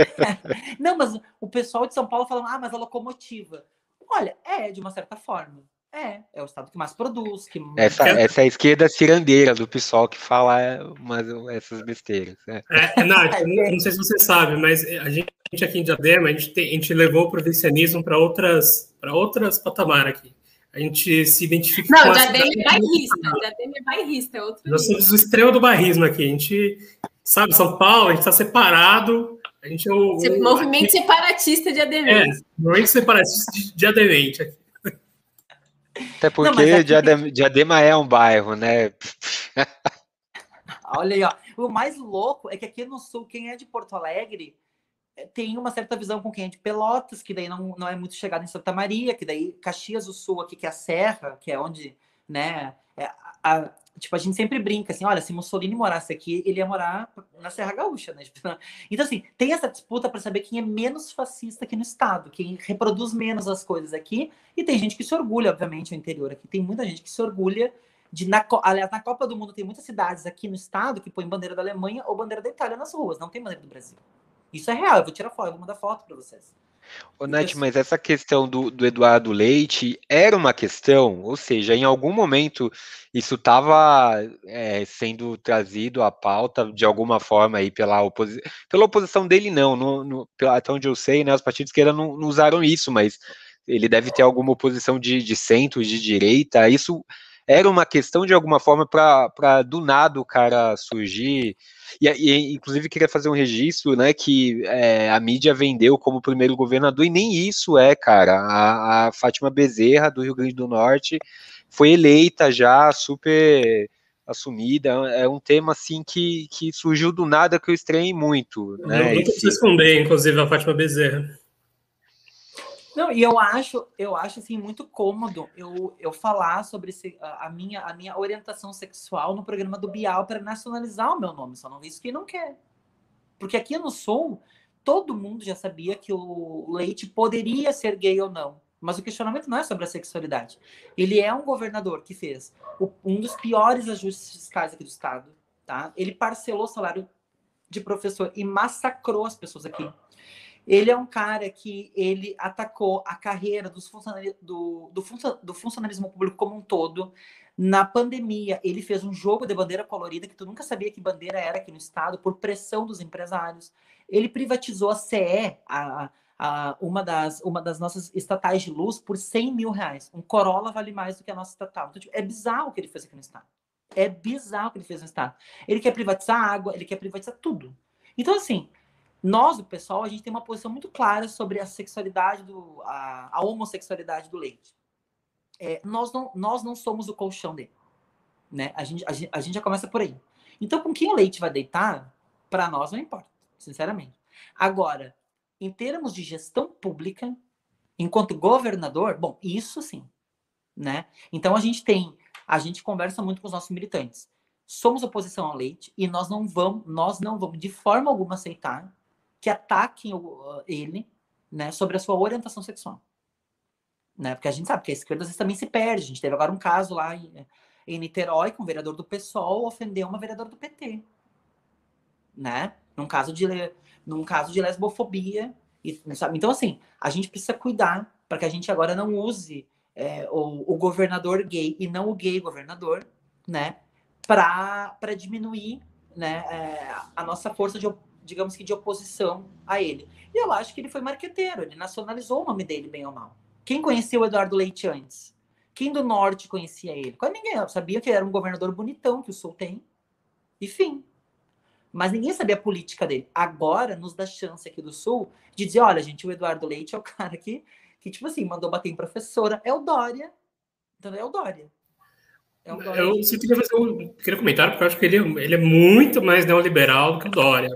Não, mas o pessoal de São Paulo falando, ah, mas a locomotiva. Olha, é, de uma certa forma. É, é o estado que mais produz. Que... Essa, essa é a esquerda cirandeira do pessoal que fala umas, essas besteiras. Né? É, é, Nath, é, não sei se você sabe, mas a gente aqui em Diadema, a gente, tem, a gente levou o provincianismo para outras, outras patamares aqui a gente se identifica não, com Diadema é bairrista, Diadema é bairrista, é outro Nós somos o extremo do bairrismo aqui, a gente, sabe, São Paulo, a gente está separado, a gente é o... o movimento aqui, separatista de ademente. É, movimento separatista de, de ademente. Até porque não, Diadema, Diadema é um bairro, né? Olha aí, ó. O mais louco é que aqui no sul, quem é de Porto Alegre tem uma certa visão com quem é de Pelotas, que daí não, não é muito chegado em Santa Maria, que daí Caxias do Sul aqui, que é a Serra, que é onde, né, é, a, tipo, a gente sempre brinca assim, olha, se Mussolini morasse aqui, ele ia morar na Serra Gaúcha, né? Tipo, então, assim, tem essa disputa para saber quem é menos fascista aqui no estado, quem reproduz menos as coisas aqui, e tem gente que se orgulha, obviamente, no interior aqui, tem muita gente que se orgulha de, na, aliás, na Copa do Mundo tem muitas cidades aqui no estado que põem bandeira da Alemanha ou bandeira da Itália nas ruas, não tem bandeira do Brasil. Isso é real, eu vou tirar foto, eu vou mandar foto para vocês. Ô, Nath, mas essa questão do, do, Eduardo Leite era uma questão, ou seja, em algum momento isso estava é, sendo trazido à pauta de alguma forma aí pela, oposi pela oposição dele, não, no, no, até onde eu sei, né, os partidos de esquerda não, não, usaram isso, mas ele deve ter alguma oposição de, de centro, de direita, isso era uma questão de alguma forma para do nada o cara surgir. E, e, inclusive queria fazer um registro, né, que é, a mídia vendeu como primeiro governador e nem isso é, cara. A, a Fátima Bezerra do Rio Grande do Norte foi eleita já super assumida, é um tema assim que, que surgiu do nada que eu estranhei muito. Né? Eu não Esse... esconder, inclusive, a Fátima Bezerra. Não, e eu acho, eu acho assim muito cômodo eu, eu falar sobre a, minha, a minha orientação sexual no programa do Bial para nacionalizar o meu nome, só não isso quem não quer. Porque aqui no Sul, todo mundo já sabia que o Leite poderia ser gay ou não. Mas o questionamento não é sobre a sexualidade. Ele é um governador que fez um dos piores ajustes fiscais aqui do estado, tá? Ele parcelou o salário de professor e massacrou as pessoas aqui. Ele é um cara que ele atacou a carreira dos do, do funcionalismo público como um todo. Na pandemia, ele fez um jogo de bandeira colorida que tu nunca sabia que bandeira era aqui no estado, por pressão dos empresários. Ele privatizou a CE, a, a, uma, das, uma das nossas estatais de luz, por 100 mil reais. Um Corolla vale mais do que a nossa estatal. Então, tipo, é bizarro o que ele fez aqui no estado. É bizarro o que ele fez no estado. Ele quer privatizar a água, ele quer privatizar tudo. Então, assim, nós, o pessoal, a gente tem uma posição muito clara sobre a sexualidade, do, a, a homossexualidade do leite. É, nós, não, nós não somos o colchão dele. Né? A, gente, a, gente, a gente já começa por aí. Então, com quem o leite vai deitar, para nós não importa, sinceramente. Agora, em termos de gestão pública, enquanto governador, bom, isso sim. Né? Então, a gente tem, a gente conversa muito com os nossos militantes. Somos oposição ao leite e nós não vamos, nós não vamos de forma alguma aceitar que ataquem ele né, sobre a sua orientação sexual. Né? Porque a gente sabe que a esquerda às vezes também se perde. A gente teve agora um caso lá em, em Niterói, com um vereador do PSOL ofendeu uma vereadora do PT. Né? Num caso de, num caso de lesbofobia. E, sabe? Então, assim, a gente precisa cuidar para que a gente agora não use é, o, o, governador gay e não o gay governador, né? Para diminuir né, é, a nossa força de, digamos que, de oposição a ele. E eu acho que ele foi marqueteiro, ele nacionalizou o nome dele, bem ou mal. Quem conhecia o Eduardo Leite antes? Quem do norte conhecia ele? Quase ninguém. Sabia que era um governador bonitão que o Sul tem. Enfim. Mas ninguém sabia a política dele. Agora nos dá chance aqui do Sul de dizer: olha, gente, o Eduardo Leite é o cara que, que tipo assim, mandou bater em professora. É o Dória. Então é o Dória. É um Dória eu que... queria fazer um queria comentário, porque eu acho que ele, ele é muito mais neoliberal do que o Dória.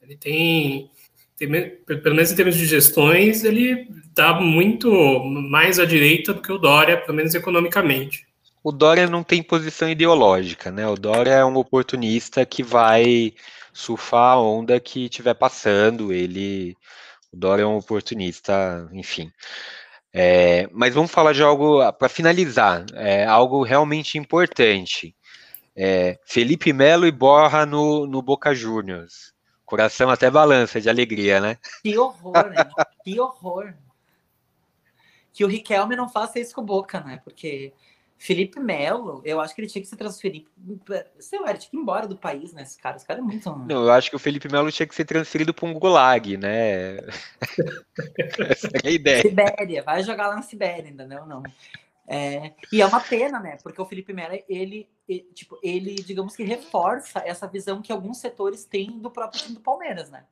Ele tem, tem, pelo menos em termos de gestões, ele está muito mais à direita do que o Dória, pelo menos economicamente. O Dória não tem posição ideológica, né? O Dória é um oportunista que vai surfar a onda que estiver passando. Ele, o Dória é um oportunista, enfim. É, mas vamos falar de algo para finalizar, é, algo realmente importante. É, Felipe Melo e Borra no, no Boca Juniors. Coração até balança de alegria, né? Que horror, né? que horror. Que o Riquelme não faça isso com o Boca, né? Porque Felipe Melo, eu acho que ele tinha que se transferir. Sei lá, ele tinha que ir embora do país, né? Esse cara, esse cara é muito. Não, eu acho que o Felipe Melo tinha que ser transferido para um gulag, né? Essa é a ideia. Sibéria, vai jogar lá na Sibéria, entendeu? Não. É, e é uma pena, né? Porque o Felipe Melo, ele, ele, tipo, ele, digamos que reforça essa visão que alguns setores têm do próprio time do Palmeiras, né?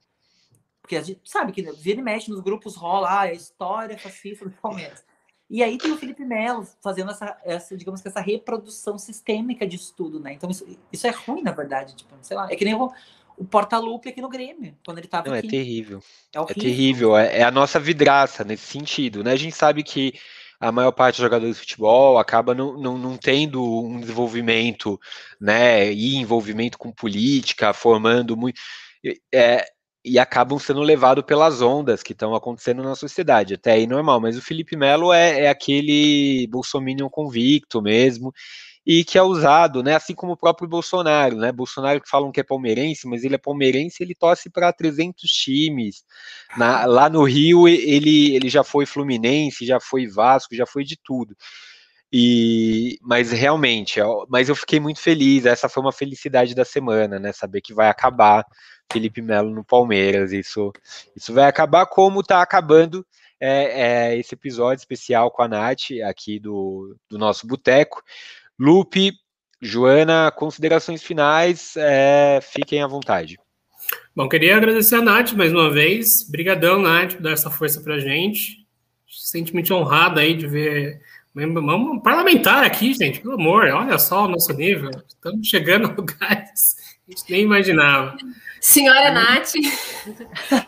Porque a gente sabe que vira e mexe nos grupos rola ah, a história fascista do Palmeiras. E aí tem o Felipe Melo fazendo essa, essa, digamos que essa reprodução sistêmica de estudo, né? Então isso, isso é ruim, na verdade. Tipo, sei lá, é que nem o, o porta-lupe aqui no Grêmio, quando ele tava Não, é aqui. É terrível. É, é terrível. É, é, a nossa vidraça nesse sentido, né? A gente sabe que a maior parte dos jogadores de futebol acaba não, não, não tendo um desenvolvimento, né, e envolvimento com política, formando muito, é, e acabam sendo levados pelas ondas que estão acontecendo na sociedade, até aí normal, mas o Felipe Melo é, é aquele bolsominion convicto mesmo, e que é usado, né, assim como o próprio Bolsonaro, né, Bolsonaro que falam que é palmeirense, mas ele é palmeirense, ele torce para 300 times, Na, lá no Rio ele, ele já foi Fluminense, já foi Vasco, já foi de tudo, e, mas realmente, mas eu fiquei muito feliz, essa foi uma felicidade da semana, né, saber que vai acabar Felipe Melo no Palmeiras, isso, isso vai acabar como está acabando é, é, esse episódio especial com a Nath aqui do, do nosso boteco, Lupe, Joana, considerações finais, é, fiquem à vontade. Bom, queria agradecer a Nath mais uma vez. Obrigadão, Nath, por dar essa força para a gente. Sentimente honrado aí de ver um parlamentar aqui, gente, pelo amor, olha só o nosso nível. Estamos chegando a lugares que a gente nem imaginava. Senhora Nath,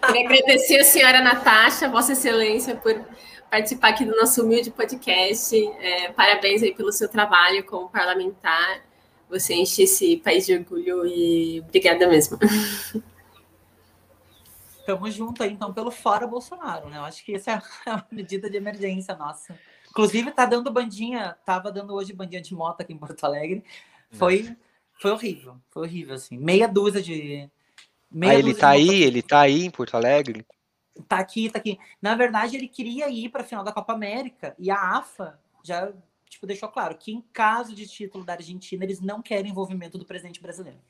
queria agradecer a senhora Natasha, Vossa Excelência, por participar aqui do nosso humilde podcast. É, parabéns aí pelo seu trabalho como parlamentar. Você enche esse país de orgulho e obrigada mesmo. Estamos juntos aí, então, pelo fora Bolsonaro, né? Eu acho que essa é a medida de emergência nossa. Inclusive, tá dando bandinha, tava dando hoje bandinha de moto aqui em Porto Alegre. Foi, foi horrível, foi horrível, assim. Meia dúzia de. Meia ah, ele tá aí, ele tá aí em Porto Alegre? Tá aqui, tá aqui. Na verdade, ele queria ir para a final da Copa América e a AFA já tipo, deixou claro que, em caso de título da Argentina, eles não querem envolvimento do presidente brasileiro.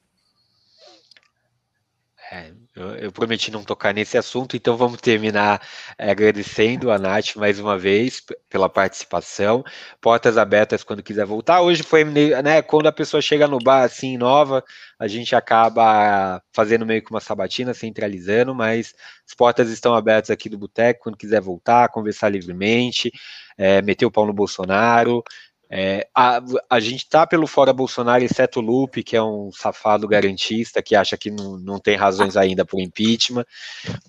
É, eu, eu, prometi não tocar nesse assunto, então vamos terminar é, agradecendo a Nath mais uma vez pela participação. Portas abertas quando quiser voltar. Hoje foi, né, quando a pessoa chega no bar assim, nova, a gente acaba fazendo meio que uma sabatina, centralizando, mas as portas estão abertas aqui do Boteco quando quiser voltar, conversar livremente, é, meter o pau no Bolsonaro, é, a, a, gente tá pelo fora Bolsonaro, exceto o Lupe, que é um safado garantista, que acha que não, não tem razões ainda o impeachment.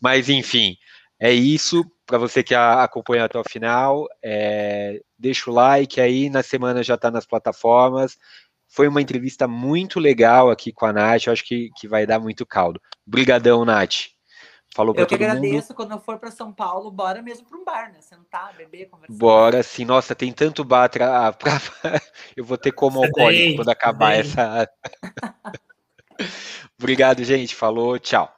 Mas, enfim, é isso. Para você que acompanha até o final, é, deixa o like aí. Na semana já está nas plataformas. Foi uma entrevista muito legal aqui com a Nath. Eu acho que, que vai dar muito caldo. Obrigadão, Nath. Falou eu que agradeço. Mundo. Quando eu for para São Paulo, bora mesmo para um bar, né? Sentar, beber, conversar. Bora, sim. Nossa, tem tanto bar. Tra... Pra... eu vou ter como alcoólico quando acabar essa. Obrigado, gente. Falou, tchau.